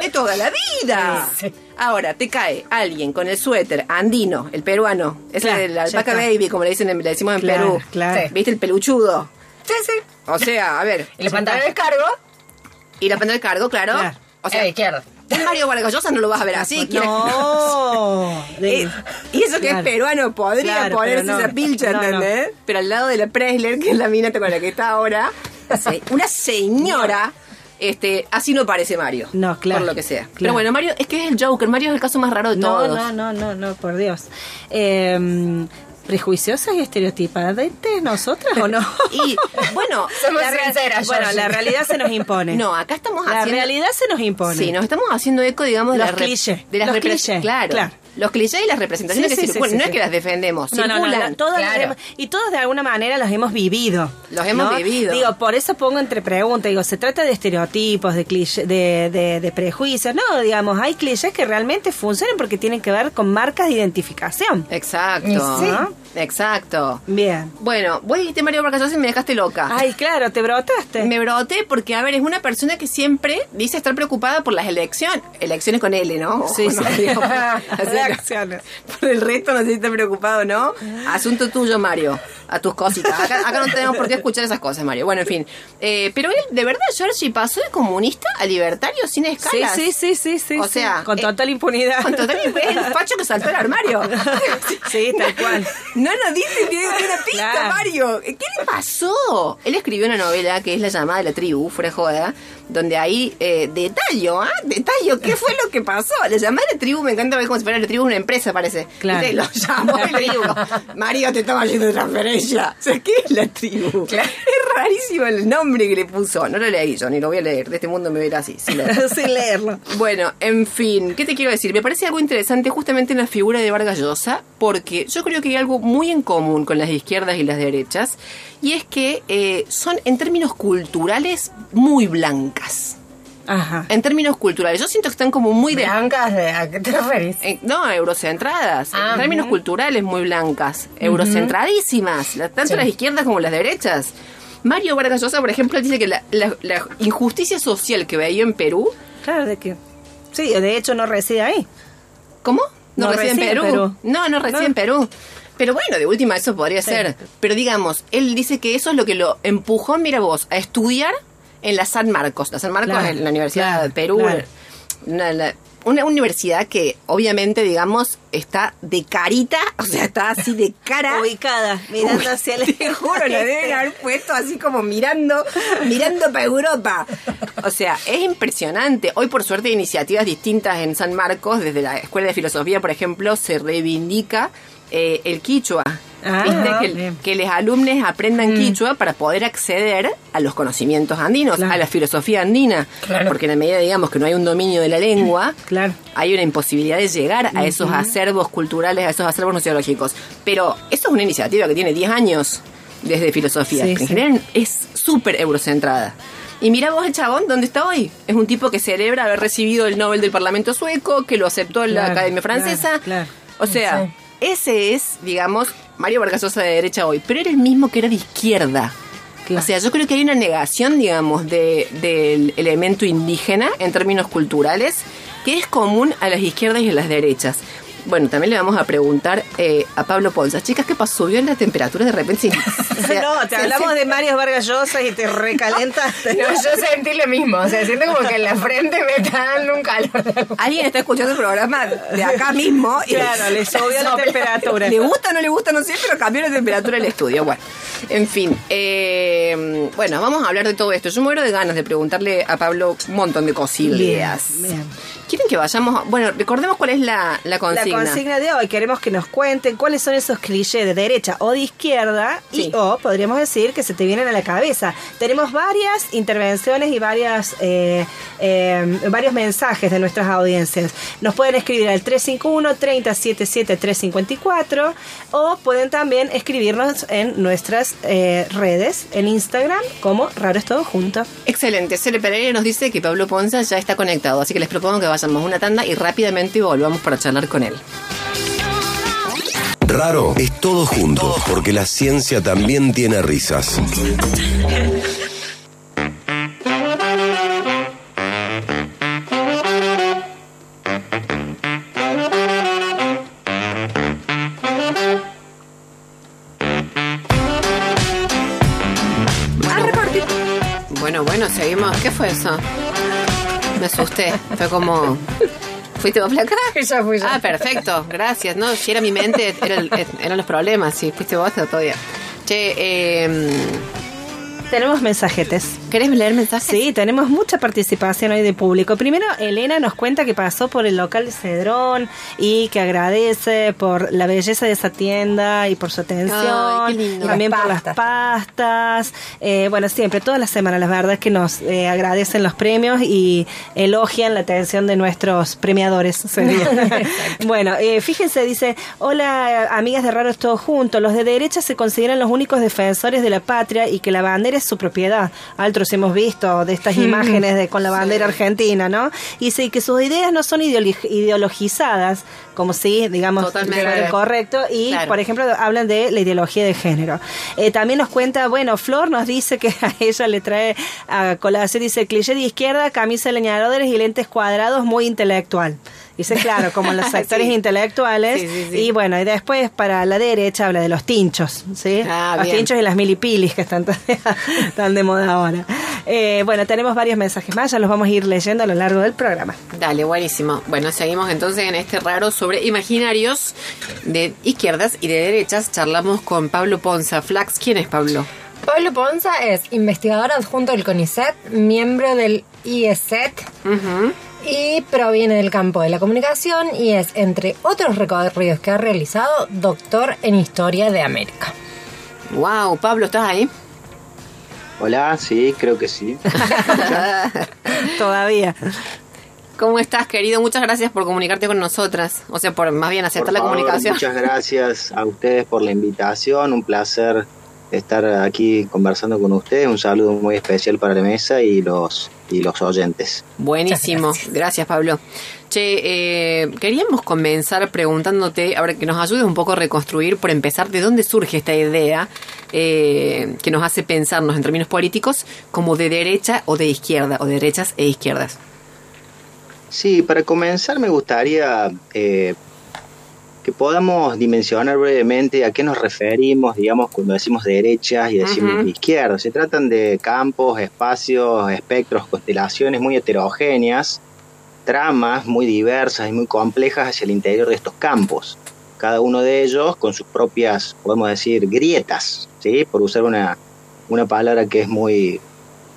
de toda la vida. Sí, sí. Ahora, te cae alguien con el suéter andino, el peruano, ese Claro, del ya alpaca baby, como le dicen, en- le decimos en Claro, Perú. claro. Sí. ¿Viste el peluchudo? Sí, sí. O sea, a ver. Y los pantalones cargo. Y la pantalla de cargo, claro. Claro. O sea, izquierda. Un Mario Vargas Llosa no lo vas a ver así. No. Eh, y eso que Claro. es peruano, podría Claro, ponerse no. esa pilcha, No, no. ¿entendés? Pero al lado de la Presler, que es la mina con la que está ahora, una señora, este, así no parece Mario. No, claro, Por lo que sea. claro. Pero bueno, Mario, es que es el Joker. Mario es el caso más raro de No, todos. no, no, no, no, por Dios. Eh, ¿Prejuiciosas y estereotipadas nosotras o no? Y bueno, la sinceras, bueno, la realidad se nos impone. No, acá estamos la haciendo. realidad se nos impone. Sí, nos estamos haciendo eco, digamos, de Los rep- clichés, De las los clichés, Claro, claro. Los clichés y las representaciones Sí, que sí, sí, circulan. sí, no es que las defendemos, No, no, no, circulan. no, todas las Claro. hemos- y todos de alguna manera los hemos vivido. Los hemos ¿no? vivido. Digo, por eso pongo entre preguntas, digo, se trata de estereotipos, de, cliché, de, de, de prejuicios. No, digamos, hay clichés que realmente funcionan porque tienen que ver con marcas de identificación. Exacto. Exacto. Bien. Bueno, vos dijiste Mario Vargas Llosa y me dejaste loca. Ay, claro, te brotaste. Me broté porque, a ver, es una persona que siempre dice estar preocupada por las elecciones. Elecciones con L, ¿no? Sí, sí. no, o Elecciones. Por el resto no sé si está preocupado o no. Asunto tuyo, Mario. A tus cositas. Acá, acá no tenemos por qué escuchar esas cosas, Mario. Bueno, en fin. Eh, pero él, de verdad, Georgie, pasó de comunista a libertario sin escalas. sí, sí, sí, sí. O sí. sea, con eh, total impunidad. Con total es el facho que saltó al armario. Sí, tal cual. No nos dice ni una pista, Claro. Mario. ¿Qué le pasó? Él escribió una novela que es La llamada de la tribu, fuera joda, donde ahí eh, detallo, ¿ah? Detallo, ¿qué fue lo que pasó? La llamada de la tribu, me encanta ver como si fuera la tribu una empresa, parece. Claro. Viste, Lo llamó le dijo, Mario, te estaba haciendo transferencia. O sea, ¿qué es la tribu? Es rarísimo el nombre que le puso. No lo leí yo, ni lo voy a leer. De este mundo me verá así. sin leer. Sin leerlo. Bueno, en fin, ¿qué te quiero decir? Me parece algo interesante justamente en la figura de Vargas Llosa, porque yo creo que hay algo muy en común con las izquierdas y las derechas, y es que eh, son en términos culturales muy blancas. Ajá. En términos culturales, yo siento que están como muy de... Blancas, ¿de ¿a qué te referís? eh, no, eurocentradas. Ah, en términos ujú. culturales muy blancas. Eurocentradísimas. tanto Sí. las izquierdas como las derechas. Mario Vargas Llosa, por ejemplo, dice que la, la- la injusticia social que veía en Perú Claro, de que. Sí, de hecho no reside ahí. ¿Cómo? No, No reside en reside en Perú. Perú. No, no reside No. en Perú. Pero bueno, de última eso podría Sí. ser. Pero digamos, él dice que eso es lo que lo empujó, mira vos, a estudiar en la San Marcos. La San Marcos Claro, es la Universidad claro, de Perú. claro. Una, la- una universidad que obviamente, digamos, está de carita, o sea, está así de cara. Ubicada, mirando hacia el Te juro, lo deben haber puesto así como mirando, mirando para Europa. O sea, es impresionante. Hoy, por suerte, hay iniciativas distintas en San Marcos. Desde la Escuela de Filosofía, por ejemplo, se reivindica eh, el quichua. Ah, ¿Viste? Que, que los alumnos aprendan quichua para poder acceder a los conocimientos andinos, Claro. a la filosofía andina. Claro. Porque en la medida, digamos, que no hay un dominio de la lengua, Claro. hay una imposibilidad de llegar a esos acervos culturales, a esos acervos nociológicos. Pero eso es una iniciativa que tiene 10 años desde filosofía. Sí, en sí. general es súper eurocentrada. Y mira vos el chabón, ¿dónde está hoy? Es un tipo que celebra haber recibido el Nobel del Parlamento sueco, que lo aceptó en la Academia Francesa. claro. O sea, Sí. Ese es, digamos, Mario Vargas Llosa de derecha hoy, pero era el mismo que era de izquierda. Claro. O sea, yo creo que hay una negación, digamos, de- del elemento indígena en términos culturales que es común a las izquierdas y a las derechas. Bueno, también le vamos a preguntar eh, a Pablo Ponza. Chicas, ¿qué pasó? ¿Subió la temperatura de repente? O sea, no, te hablamos se- de Mario Vargas Llosa y te recalentaste. No, yo sentí lo mismo. O sea, siento como que en la frente me está dando un calor. Alguien está escuchando el programa de acá mismo. y- Claro, le subió la temperatura. Le gusta o no le gusta, no sé, pero cambió la temperatura del estudio. Bueno, en fin. eh, bueno, vamos a hablar de todo esto. Yo muero de ganas de preguntarle a Pablo un montón de cosillas. Bien, bien. ¿Quieren que vayamos? Bueno, recordemos cuál es la, la consigna. La consigna de hoy, queremos que nos cuenten cuáles son esos clichés de derecha o de izquierda Sí. y o podríamos decir que se te vienen a la cabeza. Tenemos varias intervenciones y varias eh, eh, varios mensajes de nuestras audiencias. Nos pueden escribir al 351 3077 354 o pueden también escribirnos en nuestras eh, redes, en Instagram como Raro es todo junto. Excelente. Cele Pereira nos dice que Pablo Ponza ya está conectado, así que les propongo que vayamos a una tanda y rápidamente volvamos para charlar con él. Raro es todo junto, porque la ciencia también tiene risas. A repartir. Bueno, bueno, seguimos. ¿Qué fue eso? Fue como. ¿Fuiste vos, fui yo. Ah, perfecto. Gracias. No, si era mi mente, era el- eran los problemas. Si fuiste vos, todo bien. Che, eh, Tenemos mensajetes. ¿querés leer mensajes? Sí, tenemos mucha participación hoy de público. Primero, Elena nos cuenta que pasó por el local Cedrón y que agradece por la belleza de esa tienda y por su atención. Ay, qué lindo. También Las por las pastas. Eh, bueno, siempre, todas las semanas, la verdad es que nos eh, agradecen los premios y elogian la atención de nuestros premiadores. bueno, eh, fíjense, dice, hola amigas de Raros Todos Juntos, los de derecha se consideran los únicos defensores de la patria y que la bandera es su propiedad. Altro nosotros hemos visto de estas imágenes de con la bandera argentina, ¿no? Y sí, que sus ideas no son ideologizadas, como si, digamos, Totalmente. fuera correcto, y Claro. por ejemplo hablan de la ideología de género. Eh, también nos cuenta, bueno, Flor nos dice que a ella le trae a colación, dice, cliché de izquierda, camisa de leñadores y lentes cuadrados, muy intelectual. Dice, claro, como en los sectores Sí. intelectuales. Sí, sí, sí. Y bueno, y después para la derecha habla de los tinchos, ¿sí? Ah, los bien. tinchos y las milipilis que están tan, de moda ahora. Eh, bueno, tenemos varios mensajes más, ya los vamos a ir leyendo a lo largo del programa. Dale, buenísimo. Bueno, seguimos entonces en este raro sobre imaginarios de izquierdas y de derechas. Charlamos con Pablo Ponza. Flax, ¿quién es Pablo? Pablo Ponza es investigador adjunto del CONICET, miembro del IESET y proviene del campo de la comunicación y es, entre otros recorridos que ha realizado, doctor en Historia de América. Wow, Pablo, ¿estás ahí? Hola, sí, creo que sí. Todavía. ¿Cómo estás, querido? Muchas gracias por comunicarte con nosotras. O sea, por más bien aceptar Por la comunicación. Muchas gracias a ustedes por la invitación. Un placer estar aquí conversando con ustedes. Un saludo muy especial para la mesa y los y los oyentes. Buenísimo, gracias. Pablo. Che, eh, queríamos comenzar preguntándote, ahora que nos ayudes un poco a reconstruir, por empezar, de dónde surge esta idea eh, que nos hace pensarnos en términos políticos como de derecha o de izquierda, o de derechas e izquierdas. Sí, para comenzar me gustaría eh, que podamos dimensionar brevemente a qué nos referimos, digamos, cuando decimos derechas y decimos Ujú. izquierdas. Se tratan de campos, espacios, espectros, constelaciones muy heterogéneas, tramas muy diversas y muy complejas hacia el interior de estos campos. Cada uno de ellos con sus propias, podemos decir, grietas, ¿sí? Por usar una, una palabra que es muy,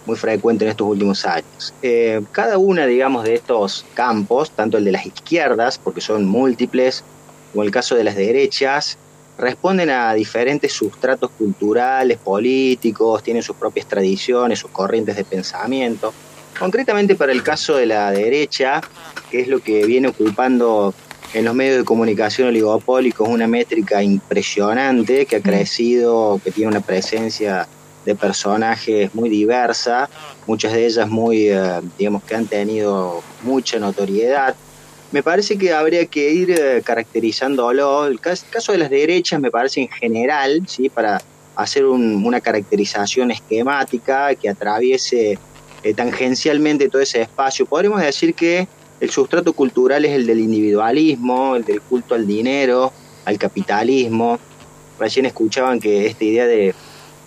muy frecuente en estos últimos años. Eh, cada una, digamos, de estos campos, tanto el de las izquierdas, porque son múltiples, como el caso de las derechas, responden a diferentes sustratos culturales, políticos, tienen sus propias tradiciones, sus corrientes de pensamiento. Concretamente para el caso de la derecha, que es lo que viene ocupando en los medios de comunicación oligopólicos una métrica impresionante que ha crecido, que tiene una presencia de personajes muy diversa, muchas de ellas muy, eh, digamos, que han tenido mucha notoriedad. Me parece que habría que ir eh, caracterizándolo. El cas- caso de las derechas me parece en general, ¿sí? para hacer un- una caracterización esquemática que atraviese eh, tangencialmente todo ese espacio. Podríamos decir que el sustrato cultural es el del individualismo, el del culto al dinero, al capitalismo. Recién escuchaban que esta idea de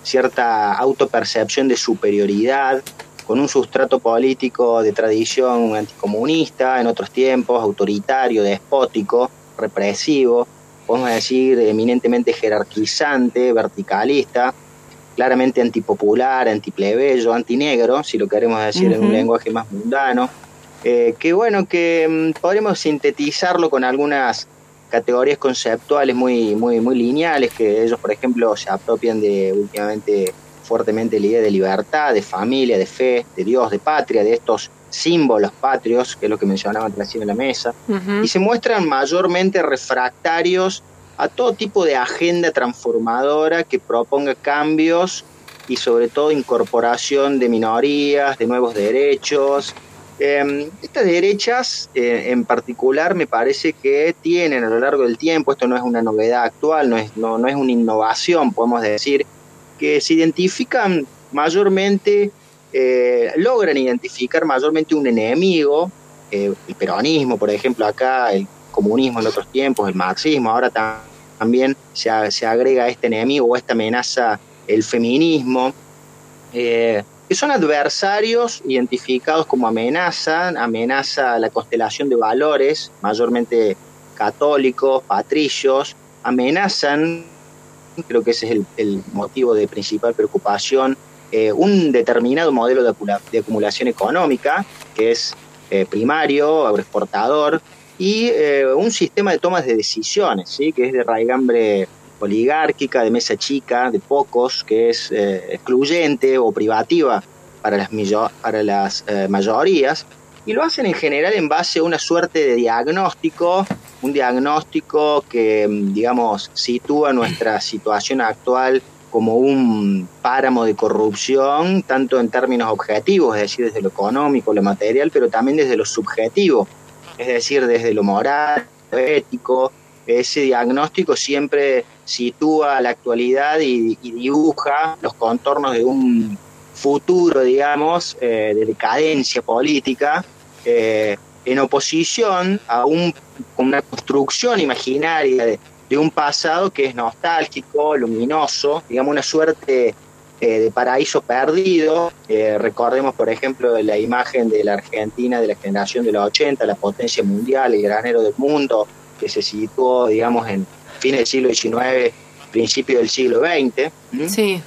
cierta autopercepción de superioridad, con un sustrato político de tradición anticomunista, en otros tiempos, autoritario, despótico, represivo, podemos decir eminentemente jerarquizante, verticalista, claramente antipopular, antiplebeyo, antinegro, si lo queremos decir en un lenguaje más mundano. Eh, que bueno, que mm, podremos sintetizarlo con algunas categorías conceptuales muy, muy, muy lineales, que ellos, por ejemplo, se apropian de últimamente fuertemente la idea de libertad, de familia, de fe, de Dios, de patria, de estos símbolos patrios, que es lo que mencionaban recién en la mesa, y se muestran mayormente refractarios a todo tipo de agenda transformadora que proponga cambios y sobre todo incorporación de minorías, de nuevos derechos. Eh, estas derechas eh, en particular me parece que tienen a lo largo del tiempo, esto no es una novedad actual, no es, no, no es una innovación, podemos decir, que se identifican mayormente, eh, logran identificar mayormente un enemigo, eh, el peronismo, por ejemplo, acá, el comunismo en otros tiempos, el marxismo, ahora tam- también se, se agrega este enemigo o esta amenaza el feminismo, eh, que son adversarios identificados como amenaza, amenaza la constelación de valores, mayormente católicos, patricios, amenazan, creo que ese es el, motivo de principal preocupación, eh, un determinado modelo de, acumulación económica, que es eh, primario, agroexportador, y eh, un sistema de tomas de decisiones, ¿sí? que es de raigambre oligárquica, de mesa chica, de pocos, que es excluyente o privativa para las, para las mayorías, y lo hacen en general en base a una suerte de diagnóstico, un diagnóstico que, mm, digamos, sitúa nuestra situación actual como un páramo de corrupción, tanto en términos objetivos, es decir, desde lo económico, lo material, pero también desde lo subjetivo, es decir, desde lo moral, lo ético. Ese diagnóstico siempre sitúa la actualidad y, y dibuja los contornos de un futuro, digamos, eh, de decadencia política, eh, en oposición a un, una construcción imaginaria de, un pasado que es nostálgico, luminoso, digamos una suerte eh, de paraíso perdido. Eh, recordemos, por ejemplo, la imagen de la Argentina de la generación de los 80, la potencia mundial, el granero del mundo, que se situó, digamos, en fines del siglo XIX, principio del siglo XX,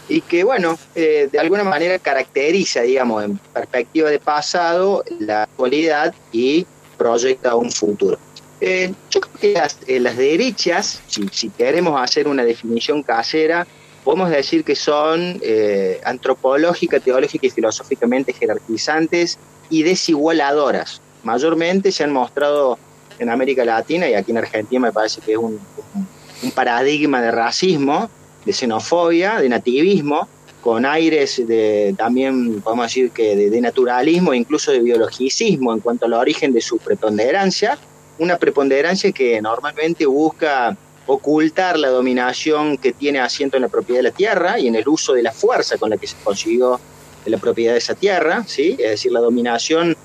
y que, bueno, eh, de alguna manera caracteriza, digamos, en perspectiva de pasado, la actualidad y proyecta un futuro. Eh, yo creo que las, eh, las derechas, si, si queremos hacer una definición casera, podemos decir que son eh, antropológica, teológica y filosóficamente jerarquizantes y desigualadoras. Mayormente se han mostrado en América Latina y aquí en Argentina me parece que es un, un- un paradigma de racismo, de xenofobia, de nativismo, con aires de también podemos decir que de, naturalismo, incluso de biologicismo en cuanto al origen de su preponderancia, una preponderancia que normalmente busca ocultar la dominación que tiene asiento en la propiedad de la tierra y en el uso de la fuerza con la que se consiguió la propiedad de esa tierra, ¿sí? es decir, la dominación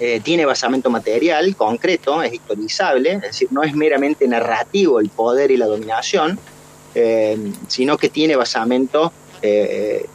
eh, tiene basamento material, concreto, es historizable, es decir, no es meramente narrativo el poder y la dominación, eh, sino que tiene basamento eh,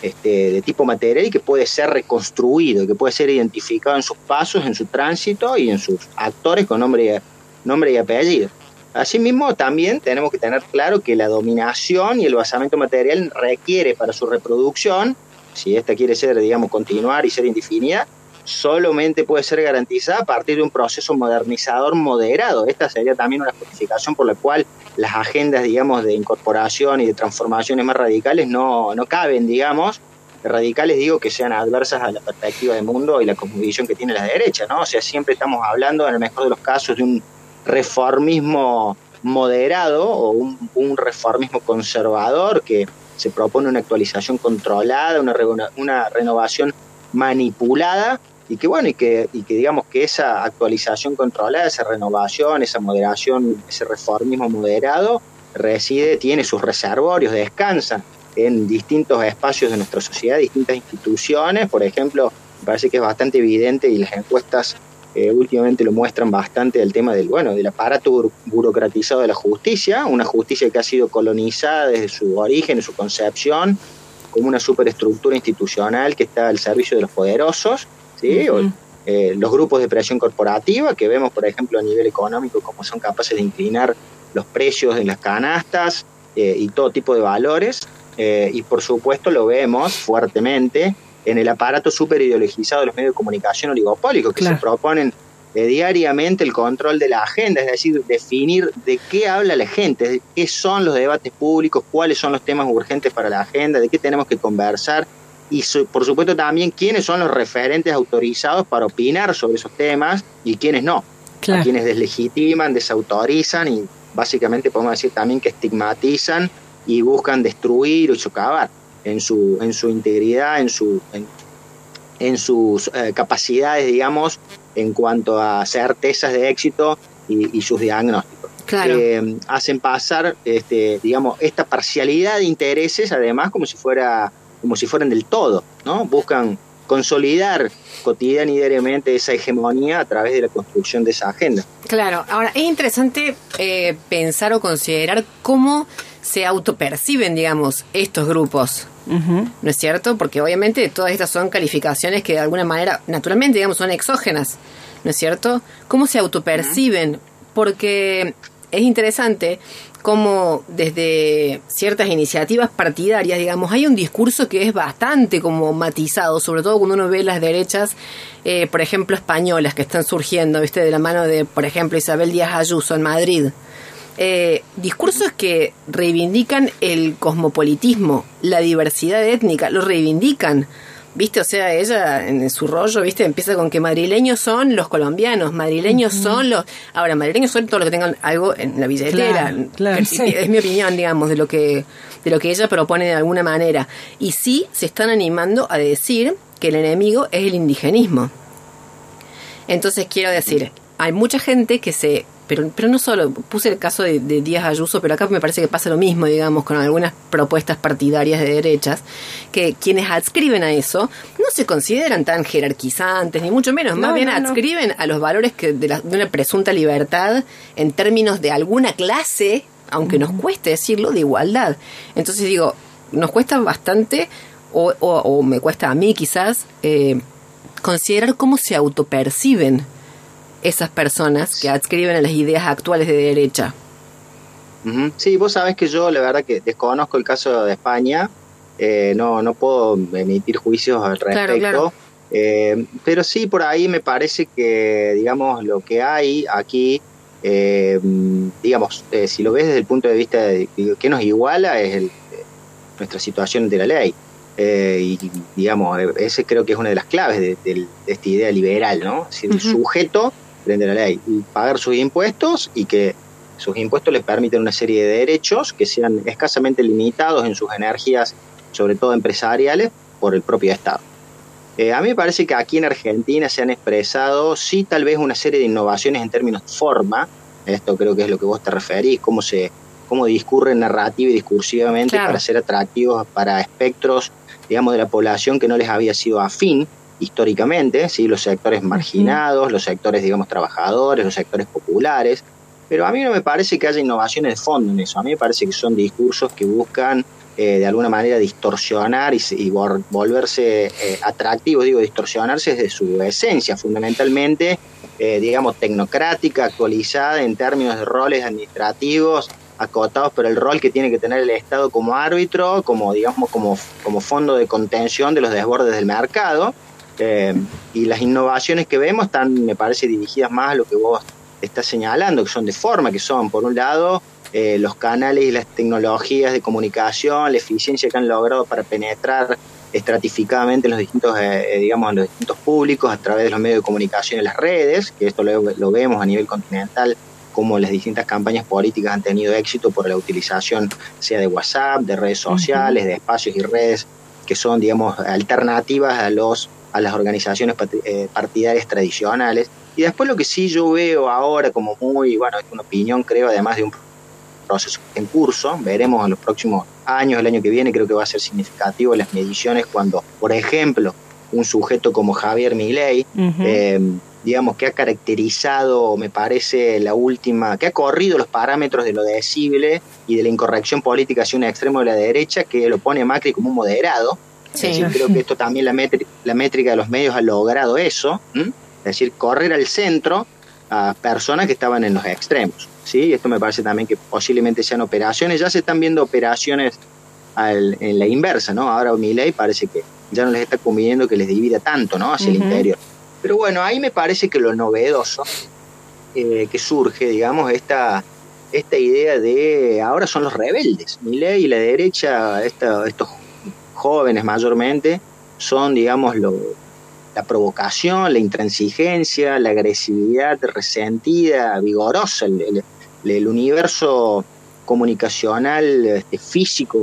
este, de tipo material y que puede ser reconstruido, que puede ser identificado en sus pasos, en su tránsito y en sus actores con nombre y, nombre y apellido. Asimismo, también tenemos que tener claro que la dominación y el basamento material requiere para su reproducción, si esta quiere ser, digamos, continuar y ser indefinida, solamente puede ser garantizada a partir de un proceso modernizador moderado. Esta sería también una justificación por la cual las agendas, digamos, de incorporación y de transformaciones más radicales no, no caben, digamos. Radicales digo que sean adversas a la perspectiva del mundo y la cosmovisión que tiene la derecha, ¿no? O sea, siempre estamos hablando, en el mejor de los casos, de un reformismo moderado o un, reformismo conservador que se propone una actualización controlada, una renovación manipulada y que bueno y que, digamos que esa actualización controlada, esa renovación, esa moderación, ese reformismo moderado reside, tiene sus reservorios, descansa en distintos espacios de nuestra sociedad, distintas instituciones, por ejemplo, me parece que es bastante evidente y las encuestas eh, últimamente lo muestran bastante el tema del bueno del aparato buro- burocratizado de la justicia, una justicia que ha sido colonizada desde su origen, su concepción, como una superestructura institucional que está al servicio de los poderosos, ¿sí? O, eh, los grupos de presión corporativa que vemos, por ejemplo, a nivel económico, cómo son capaces de inclinar los precios en las canastas eh, y todo tipo de valores. eh, y por supuesto lo vemos fuertemente en el aparato super ideologizado de los medios de comunicación oligopólicos que Claro. se proponen eh, diariamente el control de la agenda, es decir, definir de qué habla la gente, de qué son los debates públicos, cuáles son los temas urgentes para la agenda, de qué tenemos que conversar y por supuesto también quiénes son los referentes autorizados para opinar sobre esos temas y quiénes no, Claro. a quienes deslegitiman, desautorizan y básicamente podemos decir también que estigmatizan y buscan destruir o socavar en su, en su integridad, en, su, en, en sus eh, capacidades, digamos, en cuanto a certezas de éxito y, y sus diagnósticos. Claro. Eh, hacen pasar, este, digamos, esta parcialidad de intereses, además, como si fuera, como si fueran del todo, ¿no? Buscan consolidar cotidiana y diariamente esa hegemonía a través de la construcción de esa agenda. Claro, ahora es interesante eh, pensar o considerar cómo se autoperciben, digamos, estos grupos. ¿No es cierto? Porque obviamente todas estas son calificaciones que de alguna manera, naturalmente, digamos, son exógenas. ¿No es cierto? ¿Cómo se autoperciben? Porque es interesante cómo desde ciertas iniciativas partidarias, digamos, hay un discurso que es bastante como matizado, sobre todo cuando uno ve las derechas, eh, por ejemplo, españolas que están surgiendo, ¿viste? De la mano de, por ejemplo, Isabel Díaz Ayuso en Madrid. Eh, discursos que reivindican el cosmopolitismo, la diversidad étnica, lo reivindican Viste, o sea, ella en su rollo, viste, empieza con que madrileños son los colombianos, madrileños son los... Ahora, madrileños son todos los que tengan algo en la billetera. Claro, claro. Es, es mi opinión, digamos, de lo que de lo que ella propone de alguna manera. Y sí se están animando a decir que el enemigo es el indigenismo. Entonces quiero decir, hay mucha gente que se... Pero, pero no solo, puse el caso de, de Díaz Ayuso, pero acá me parece que pasa lo mismo, digamos, con algunas propuestas partidarias de derechas, que quienes adscriben a eso no se consideran tan jerarquizantes, ni mucho menos, más No, bien no, no. adscriben a los valores que de, la- de una presunta libertad en términos de alguna clase, aunque nos cueste decirlo, de igualdad. Entonces digo, nos cuesta bastante, o, o- o me cuesta a mí quizás, eh, considerar cómo se autoperciben esas personas que adscriben a las ideas actuales de derecha. Sí, vos sabés que yo la verdad que desconozco el caso de España, eh, no, no puedo emitir juicios al respecto, claro. Eh, pero sí por ahí me parece que, digamos, lo que hay aquí, eh, digamos, eh, si lo ves desde el punto de vista de de qué nos iguala es el- eh, nuestra situación de la ley. Eh, y digamos, eh, ese creo que es una de las claves de, de- de esta idea liberal, ¿no? Es decir, el sujeto a la ley, y pagar sus impuestos y que sus impuestos les permiten una serie de derechos que sean escasamente limitados en sus energías, sobre todo empresariales, por el propio Estado. Eh, a mí me parece que aquí en Argentina se han expresado, sí, tal vez una serie de innovaciones en términos de forma, esto creo que es lo que vos te referís, cómo se cómo discurren narrativa y discursivamente Claro. para ser atractivos para espectros, digamos, de la población que no les había sido afín históricamente, ¿sí? los sectores marginados, los sectores, digamos, trabajadores, los sectores populares, pero a mí no me parece que haya innovaciones de fondo en eso, a mí me parece que son discursos que buscan eh, de alguna manera distorsionar y, se- y vol- volverse eh, atractivos, digo, distorsionarse desde su esencia, fundamentalmente, eh, digamos, tecnocrática, actualizada en términos de roles administrativos, acotados por el rol que tiene que tener el Estado como árbitro, como, digamos, como, como fondo de contención de los desbordes del mercado. Eh, y las innovaciones que vemos están, me parece, dirigidas más a lo que vos estás señalando, que son de forma, que son, por un lado, eh, los canales y las tecnologías de comunicación, la eficiencia que han logrado para penetrar estratificadamente en los distintos, eh, eh, digamos, en los distintos públicos a través de los medios de comunicación y las redes, que esto lo, lo vemos a nivel continental, como las distintas campañas políticas han tenido éxito por la utilización, sea de WhatsApp, de redes sociales, de espacios y redes que son, digamos, alternativas a los a las organizaciones eh, partidarias tradicionales. Y después lo que sí yo veo ahora como muy, bueno, es una opinión creo, además de un proceso en curso, veremos en los próximos años, el año que viene creo que va a ser significativo las mediciones cuando, por ejemplo, un sujeto como Javier Milei, eh, digamos que ha caracterizado, me parece, la última, que ha corrido los parámetros de lo decible y de la incorrección política hacia un extremo de la derecha que lo pone Macri como un moderado. Sí. Es decir, creo que esto también la, métrica, la métrica de los medios ha logrado eso, ¿m? es decir, correr al centro a personas que estaban en los extremos. ¿sí? Y esto me parece también que posiblemente sean operaciones, ya se están viendo operaciones al- en la inversa, ¿no? Ahora Milei parece que ya no les está conviniendo que les divida tanto, ¿no? Hacia el interior. Pero bueno, ahí me parece que lo novedoso eh, que surge, digamos, esta, esta idea de ahora son los rebeldes. Milei y la derecha, esta- estos jóvenes mayormente, son, digamos, lo, la provocación, la intransigencia, la agresividad resentida, vigorosa, el, universo comunicacional, este, físico,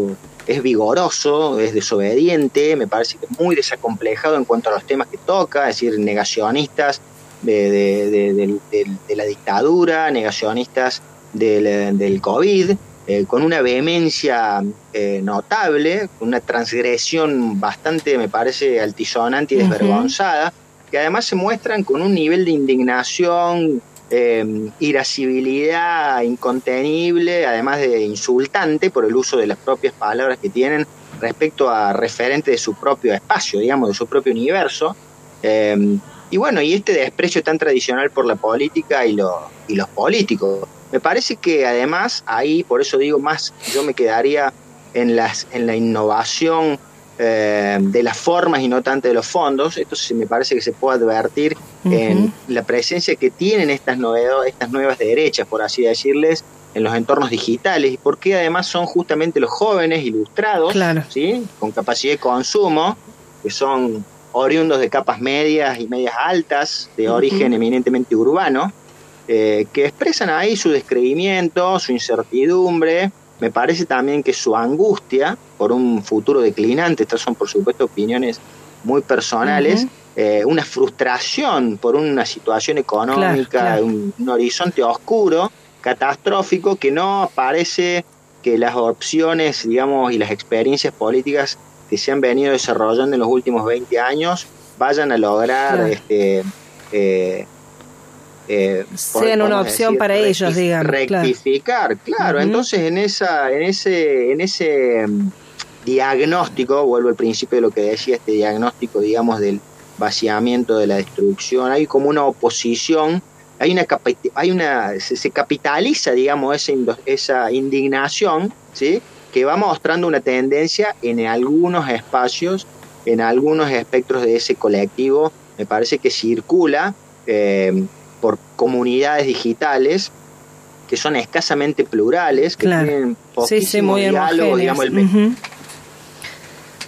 es vigoroso, es desobediente, me parece que es muy desacomplejado en cuanto a los temas que toca, es decir, negacionistas de, de- de la dictadura, negacionistas del, del COVID, eh, con una vehemencia eh, notable, una transgresión bastante, me parece, altisonante y desvergonzada, que además se muestran con un nivel de indignación, eh, irascibilidad incontenible, además de insultante por el uso de las propias palabras que tienen respecto a referentes de su propio espacio, digamos, de su propio universo. Eh, y bueno, y este desprecio tan tradicional por la política y, lo- y los políticos. Me parece que además ahí, por eso digo más, yo me quedaría en, las, en la innovación eh, de las formas y no tanto de los fondos. Esto se, me parece que se puede advertir en la presencia que tienen estas, estas nuevas derechas, por así decirles, en los entornos digitales y porque además son justamente los jóvenes ilustrados, Claro. ¿sí? con capacidad de consumo, que son oriundos de capas medias y medias altas, de origen eminentemente urbano, eh, que expresan ahí su descreimiento, su incertidumbre, me parece también que su angustia por un futuro declinante, estas son por supuesto opiniones muy personales, eh, una frustración por una situación económica, Claro, claro. Un, un horizonte oscuro, catastrófico, que no parece que las opciones, digamos, y las experiencias políticas que se han venido desarrollando en los últimos 20 años vayan a lograr Claro. este, eh, eh, Sean una opción para ellos, digamos, claro. Rectificar, claro. Entonces, en esa, en ese, en ese mm, diagnóstico, vuelvo al principio de lo que decía, este diagnóstico, digamos, del vaciamiento, de la destrucción, hay como una oposición, hay una, hay una se, se capitaliza, digamos, esa, esa indignación, ¿sí? que va mostrando una tendencia en algunos espacios, en algunos espectros de ese colectivo, me parece que circula eh, por comunidades digitales que son escasamente plurales, que Claro. tienen Sí, sí, poquísimo muy diálogo, digamos, el. Ujú.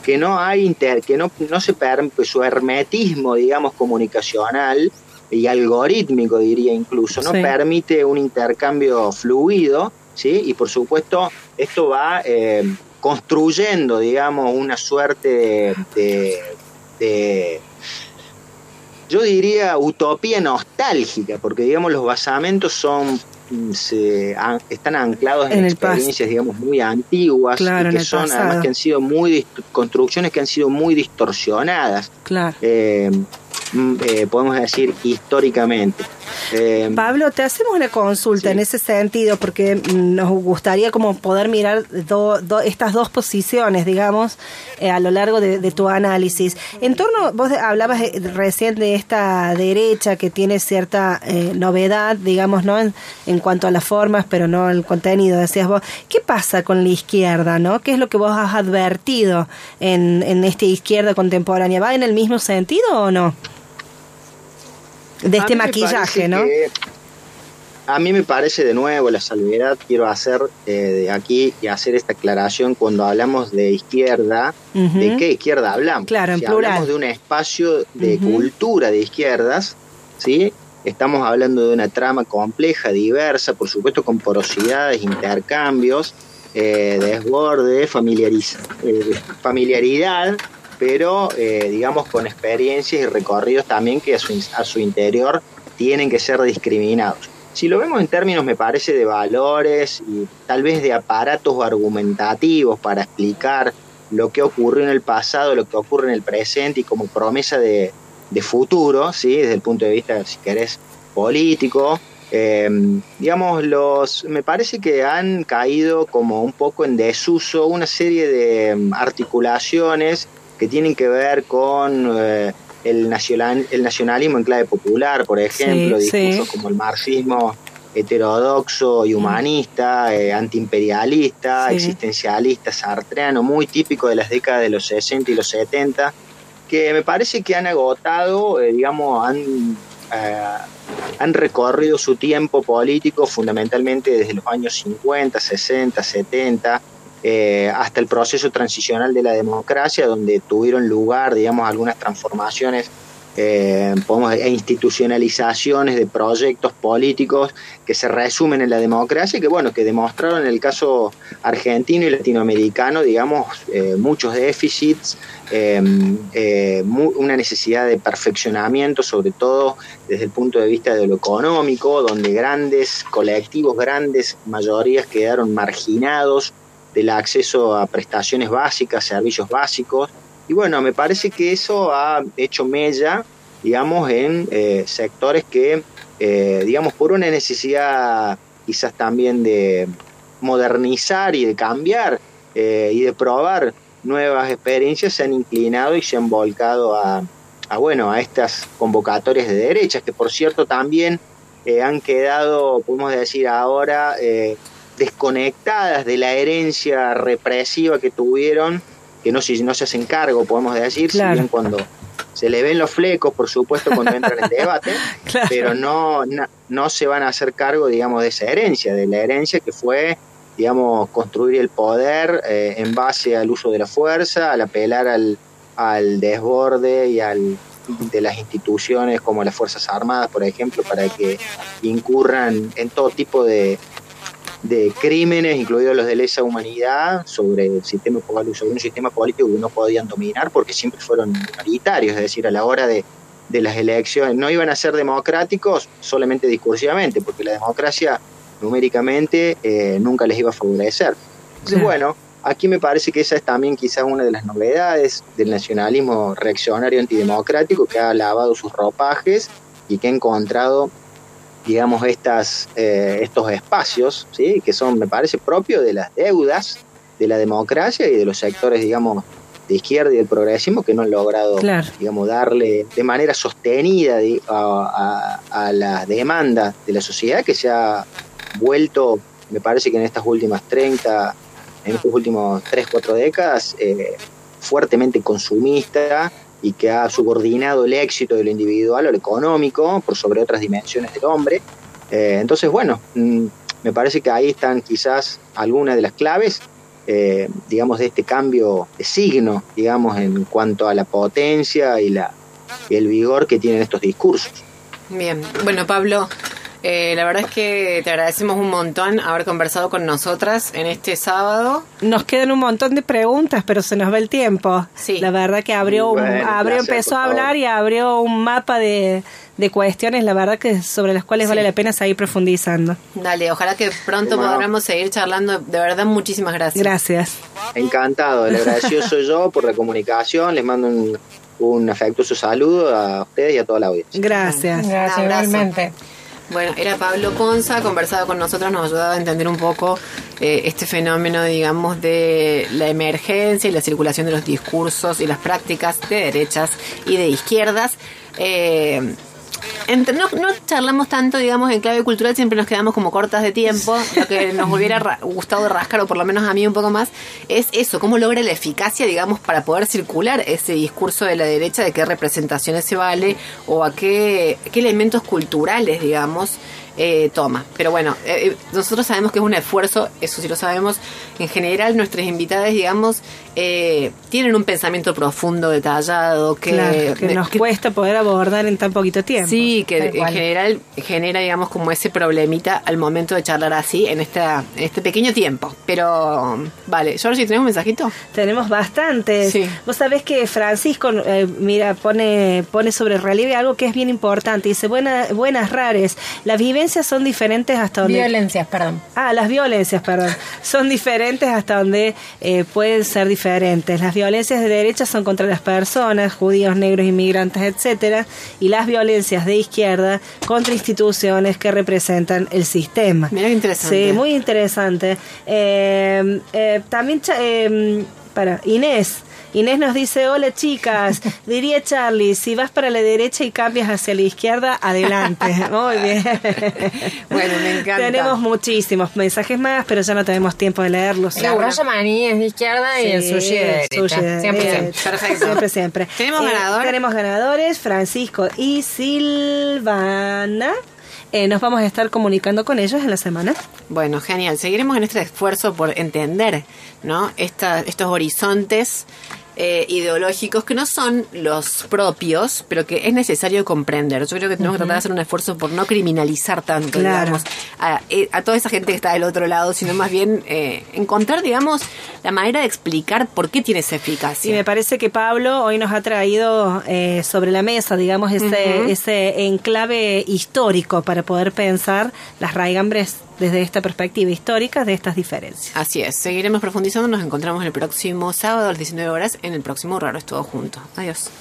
que no hay inter, que no, no se permite su hermetismo, digamos, comunicacional y algorítmico, diría incluso, no Sí. permite un intercambio fluido, ¿sí? Y por supuesto, esto va eh, construyendo, digamos, una suerte de, de- de- yo diría, utopía nostálgica, porque, digamos, los basamentos son mm, se, an- están anclados en, experiencias, digamos, muy antiguas Claro, y que son, pasado. además, que han sido muy construcciones que han sido muy distorsionadas, Claro. eh, mm, eh, podemos decir históricamente. Eh, Pablo, te hacemos una consulta Sí. en ese sentido porque nos gustaría como poder mirar do- do- estas dos posiciones, digamos, eh, a lo largo de, de tu análisis. En torno, vos hablabas eh, recién de esta derecha que tiene cierta eh, novedad, digamos, ¿no? En, en cuanto a las formas, pero no el contenido, decías vos. ¿Qué pasa con la izquierda, no? ¿Qué es lo que vos has advertido en, en esta izquierda contemporánea? ¿Va en el mismo sentido o no? De este maquillaje, ¿no? que- a mí me parece de nuevo la salvedad, quiero hacer eh, de aquí y hacer esta aclaración cuando hablamos de izquierda. ¿de qué izquierda hablamos? Claro, en si plural. hablamos de un espacio de cultura de izquierdas, ¿sí? Estamos hablando de una trama compleja, diversa, por supuesto con porosidades, intercambios, eh, desborde, familiariza- eh, familiaridad, pero eh, digamos con experiencias y recorridos también que a su, interior tienen que ser discriminados. Si lo vemos en términos, me parece, de valores y tal vez de aparatos argumentativos para explicar lo que ocurrió en el pasado, lo que ocurre en el presente y como promesa de, de futuro, ¿sí? desde el punto de vista, si querés, político, eh, digamos, los, me parece que han caído como un poco en desuso una serie de mm, articulaciones que tienen que ver con eh, el, nacional, el nacionalismo en clave popular, por ejemplo, Sí, discursos sí. como el marxismo heterodoxo y humanista, eh, antiimperialista, Sí. existencialista, sartreano, muy típico de las décadas de los 60 y los 70, que me parece que han agotado, eh, digamos, han, eh, han recorrido su tiempo político fundamentalmente desde los años 50, 60, 70, eh, hasta el proceso transicional de la democracia, donde tuvieron lugar, digamos, algunas transformaciones eh, e institucionalizaciones de proyectos políticos que se resumen en la democracia y que, bueno, que demostraron en el caso argentino y latinoamericano, digamos, eh, muchos déficits, eh, eh, mu- una necesidad de perfeccionamiento, sobre todo desde el punto de vista de lo económico, donde grandes colectivos, grandes mayorías quedaron marginados del acceso a prestaciones básicas, servicios básicos. Y bueno, me parece que eso ha hecho mella, digamos, en eh, sectores que, eh, digamos, por una necesidad quizás también de modernizar y de cambiar eh, y de probar nuevas experiencias, se han inclinado y se han volcado a, a, bueno, a estas convocatorias de derechas, que por cierto también eh, han quedado, podemos decir ahora, desconectadas de la herencia represiva que tuvieron, que no, si no se hacen cargo, podemos decir, Claro. si bien cuando se le ven los flecos, por supuesto, cuando entran en debate, Claro. pero no, no, no se van a hacer cargo, digamos, de esa herencia, de la herencia que fue, digamos, construir el poder eh, en base al uso de la fuerza, al apelar al, al desborde y al de las instituciones como las Fuerzas Armadas, por ejemplo, para que incurran en todo tipo de, de crímenes, incluidos los de lesa humanidad, sobre el sistema sobre un sistema político que no podían dominar porque siempre fueron minoritarios, es decir, a la hora de, de las elecciones no iban a ser democráticos solamente discursivamente, porque la democracia numéricamente eh, nunca les iba a favorecer. Entonces, Claro. bueno, aquí me parece que esa es también quizás una de las novedades del nacionalismo reaccionario antidemocrático que ha lavado sus ropajes y que ha encontrado digamos estas eh, estos espacios sí que son me parece propios de las deudas de la democracia y de los sectores digamos de izquierda y del progresismo que no han logrado Claro. digamos darle de manera sostenida a, a, a la demanda de la sociedad que se ha vuelto me parece que en estas últimas 30 en estos últimos 3 4 décadas eh, fuertemente consumista y que ha subordinado el éxito de lo individual o lo económico por sobre otras dimensiones del hombre. Eh, entonces, bueno, mm, me parece que ahí están quizás algunas de las claves, eh, digamos, de este cambio de signo, digamos, en cuanto a la potencia y, la, y el vigor que tienen estos discursos. Bien, bueno Pablo, eh, la verdad es que te agradecemos un montón haber conversado con nosotras en este sábado. Nos quedan un montón de preguntas, pero se nos va el tiempo. Sí. La verdad que abrió, un- abrió placer, empezó a hablar y abrió un mapa de, de cuestiones, la verdad que sobre las cuales Sí. vale la pena seguir profundizando. Dale, ojalá que pronto Bueno. podamos seguir charlando. De verdad, muchísimas gracias. Gracias. Encantado, el agradecido soy yo por la comunicación, les mando un, un afectuoso saludo a ustedes y a toda la audiencia. Gracias. Gracias, igualmente. Bueno, era Pablo Ponza, conversado con nosotros, nos ayudaba a entender un poco eh, este fenómeno, digamos, de la emergencia y la circulación de los discursos y las prácticas de derechas y de izquierdas. Eh, entre- no, no charlamos tanto, digamos, en clave cultural, siempre nos quedamos como cortas de tiempo. Lo que nos hubiera ra- gustado rascar, o por lo menos a mí un poco más, es eso, cómo logra la eficacia, digamos, para poder circular ese discurso de la derecha, de qué representaciones se vale, o a qué, qué elementos culturales, digamos, eh, toma. Pero bueno, eh, eh, nosotros sabemos que es un esfuerzo, eso sí lo sabemos. En general, nuestras invitadas, digamos, eh, tienen un pensamiento profundo, detallado, que, claro, que de- nos que- cuesta poder abordar en tan poquito tiempo. Sí, que en general genera, digamos, como ese problemita al momento de charlar así en, esta, en este pequeño tiempo. Pero, vale, Georgie, ¿tenemos un mensajito? Tenemos bastantes. Sí. Vos sabés que Francisco, mira, pone, pone sobre relieve algo que es bien importante. Dice, Buena, buenas rares. Las vivencias son diferentes hasta donde... Violencias, perdón. Ah, las violencias, perdón. Son diferentes hasta donde eh, pueden ser diferentes. Las violencias de derecha son contra las personas, judíos, negros, inmigrantes, etcétera, y las violencias de izquierda contra instituciones que representan el sistema. Mira qué interesante. Sí, muy interesante. Eh, eh, también, eh, para, Inés. Inés nos dice, hola chicas, diría Charlie, si vas para la derecha y cambias hacia la izquierda, adelante. Muy bien. Bueno, me encanta. Tenemos muchísimos mensajes más, pero ya no tenemos tiempo de leerlos. El arroyo maní es de izquierda y el sushi de derecha. sushi de Siempre, derecha. siempre. Perfecto. Siempre, siempre. ¿Tenemos ganador? Tenemos ganadores, Francisco y Silvana. Eh, nos vamos a estar comunicando con ellos en la semana. Bueno, genial. Seguiremos en este esfuerzo por entender, ¿no? Esta- estos horizontes eh, ideológicos que no son los propios, pero que es necesario comprender. Yo creo que tenemos que tratar de hacer un esfuerzo por no criminalizar tanto, Claro. digamos, a, eh, a toda esa gente que está del otro lado, sino más bien eh, encontrar, digamos, la manera de explicar por qué tiene esa Y eficacia. me parece que Pablo hoy nos ha traído eh, sobre la mesa, digamos, ese, ese enclave histórico para poder pensar las raigambres desde esta perspectiva histórica de estas diferencias. Así es, seguiremos profundizando, nos encontramos el próximo sábado a las 19 horas en el próximo Raro es Todo Junto. Adiós.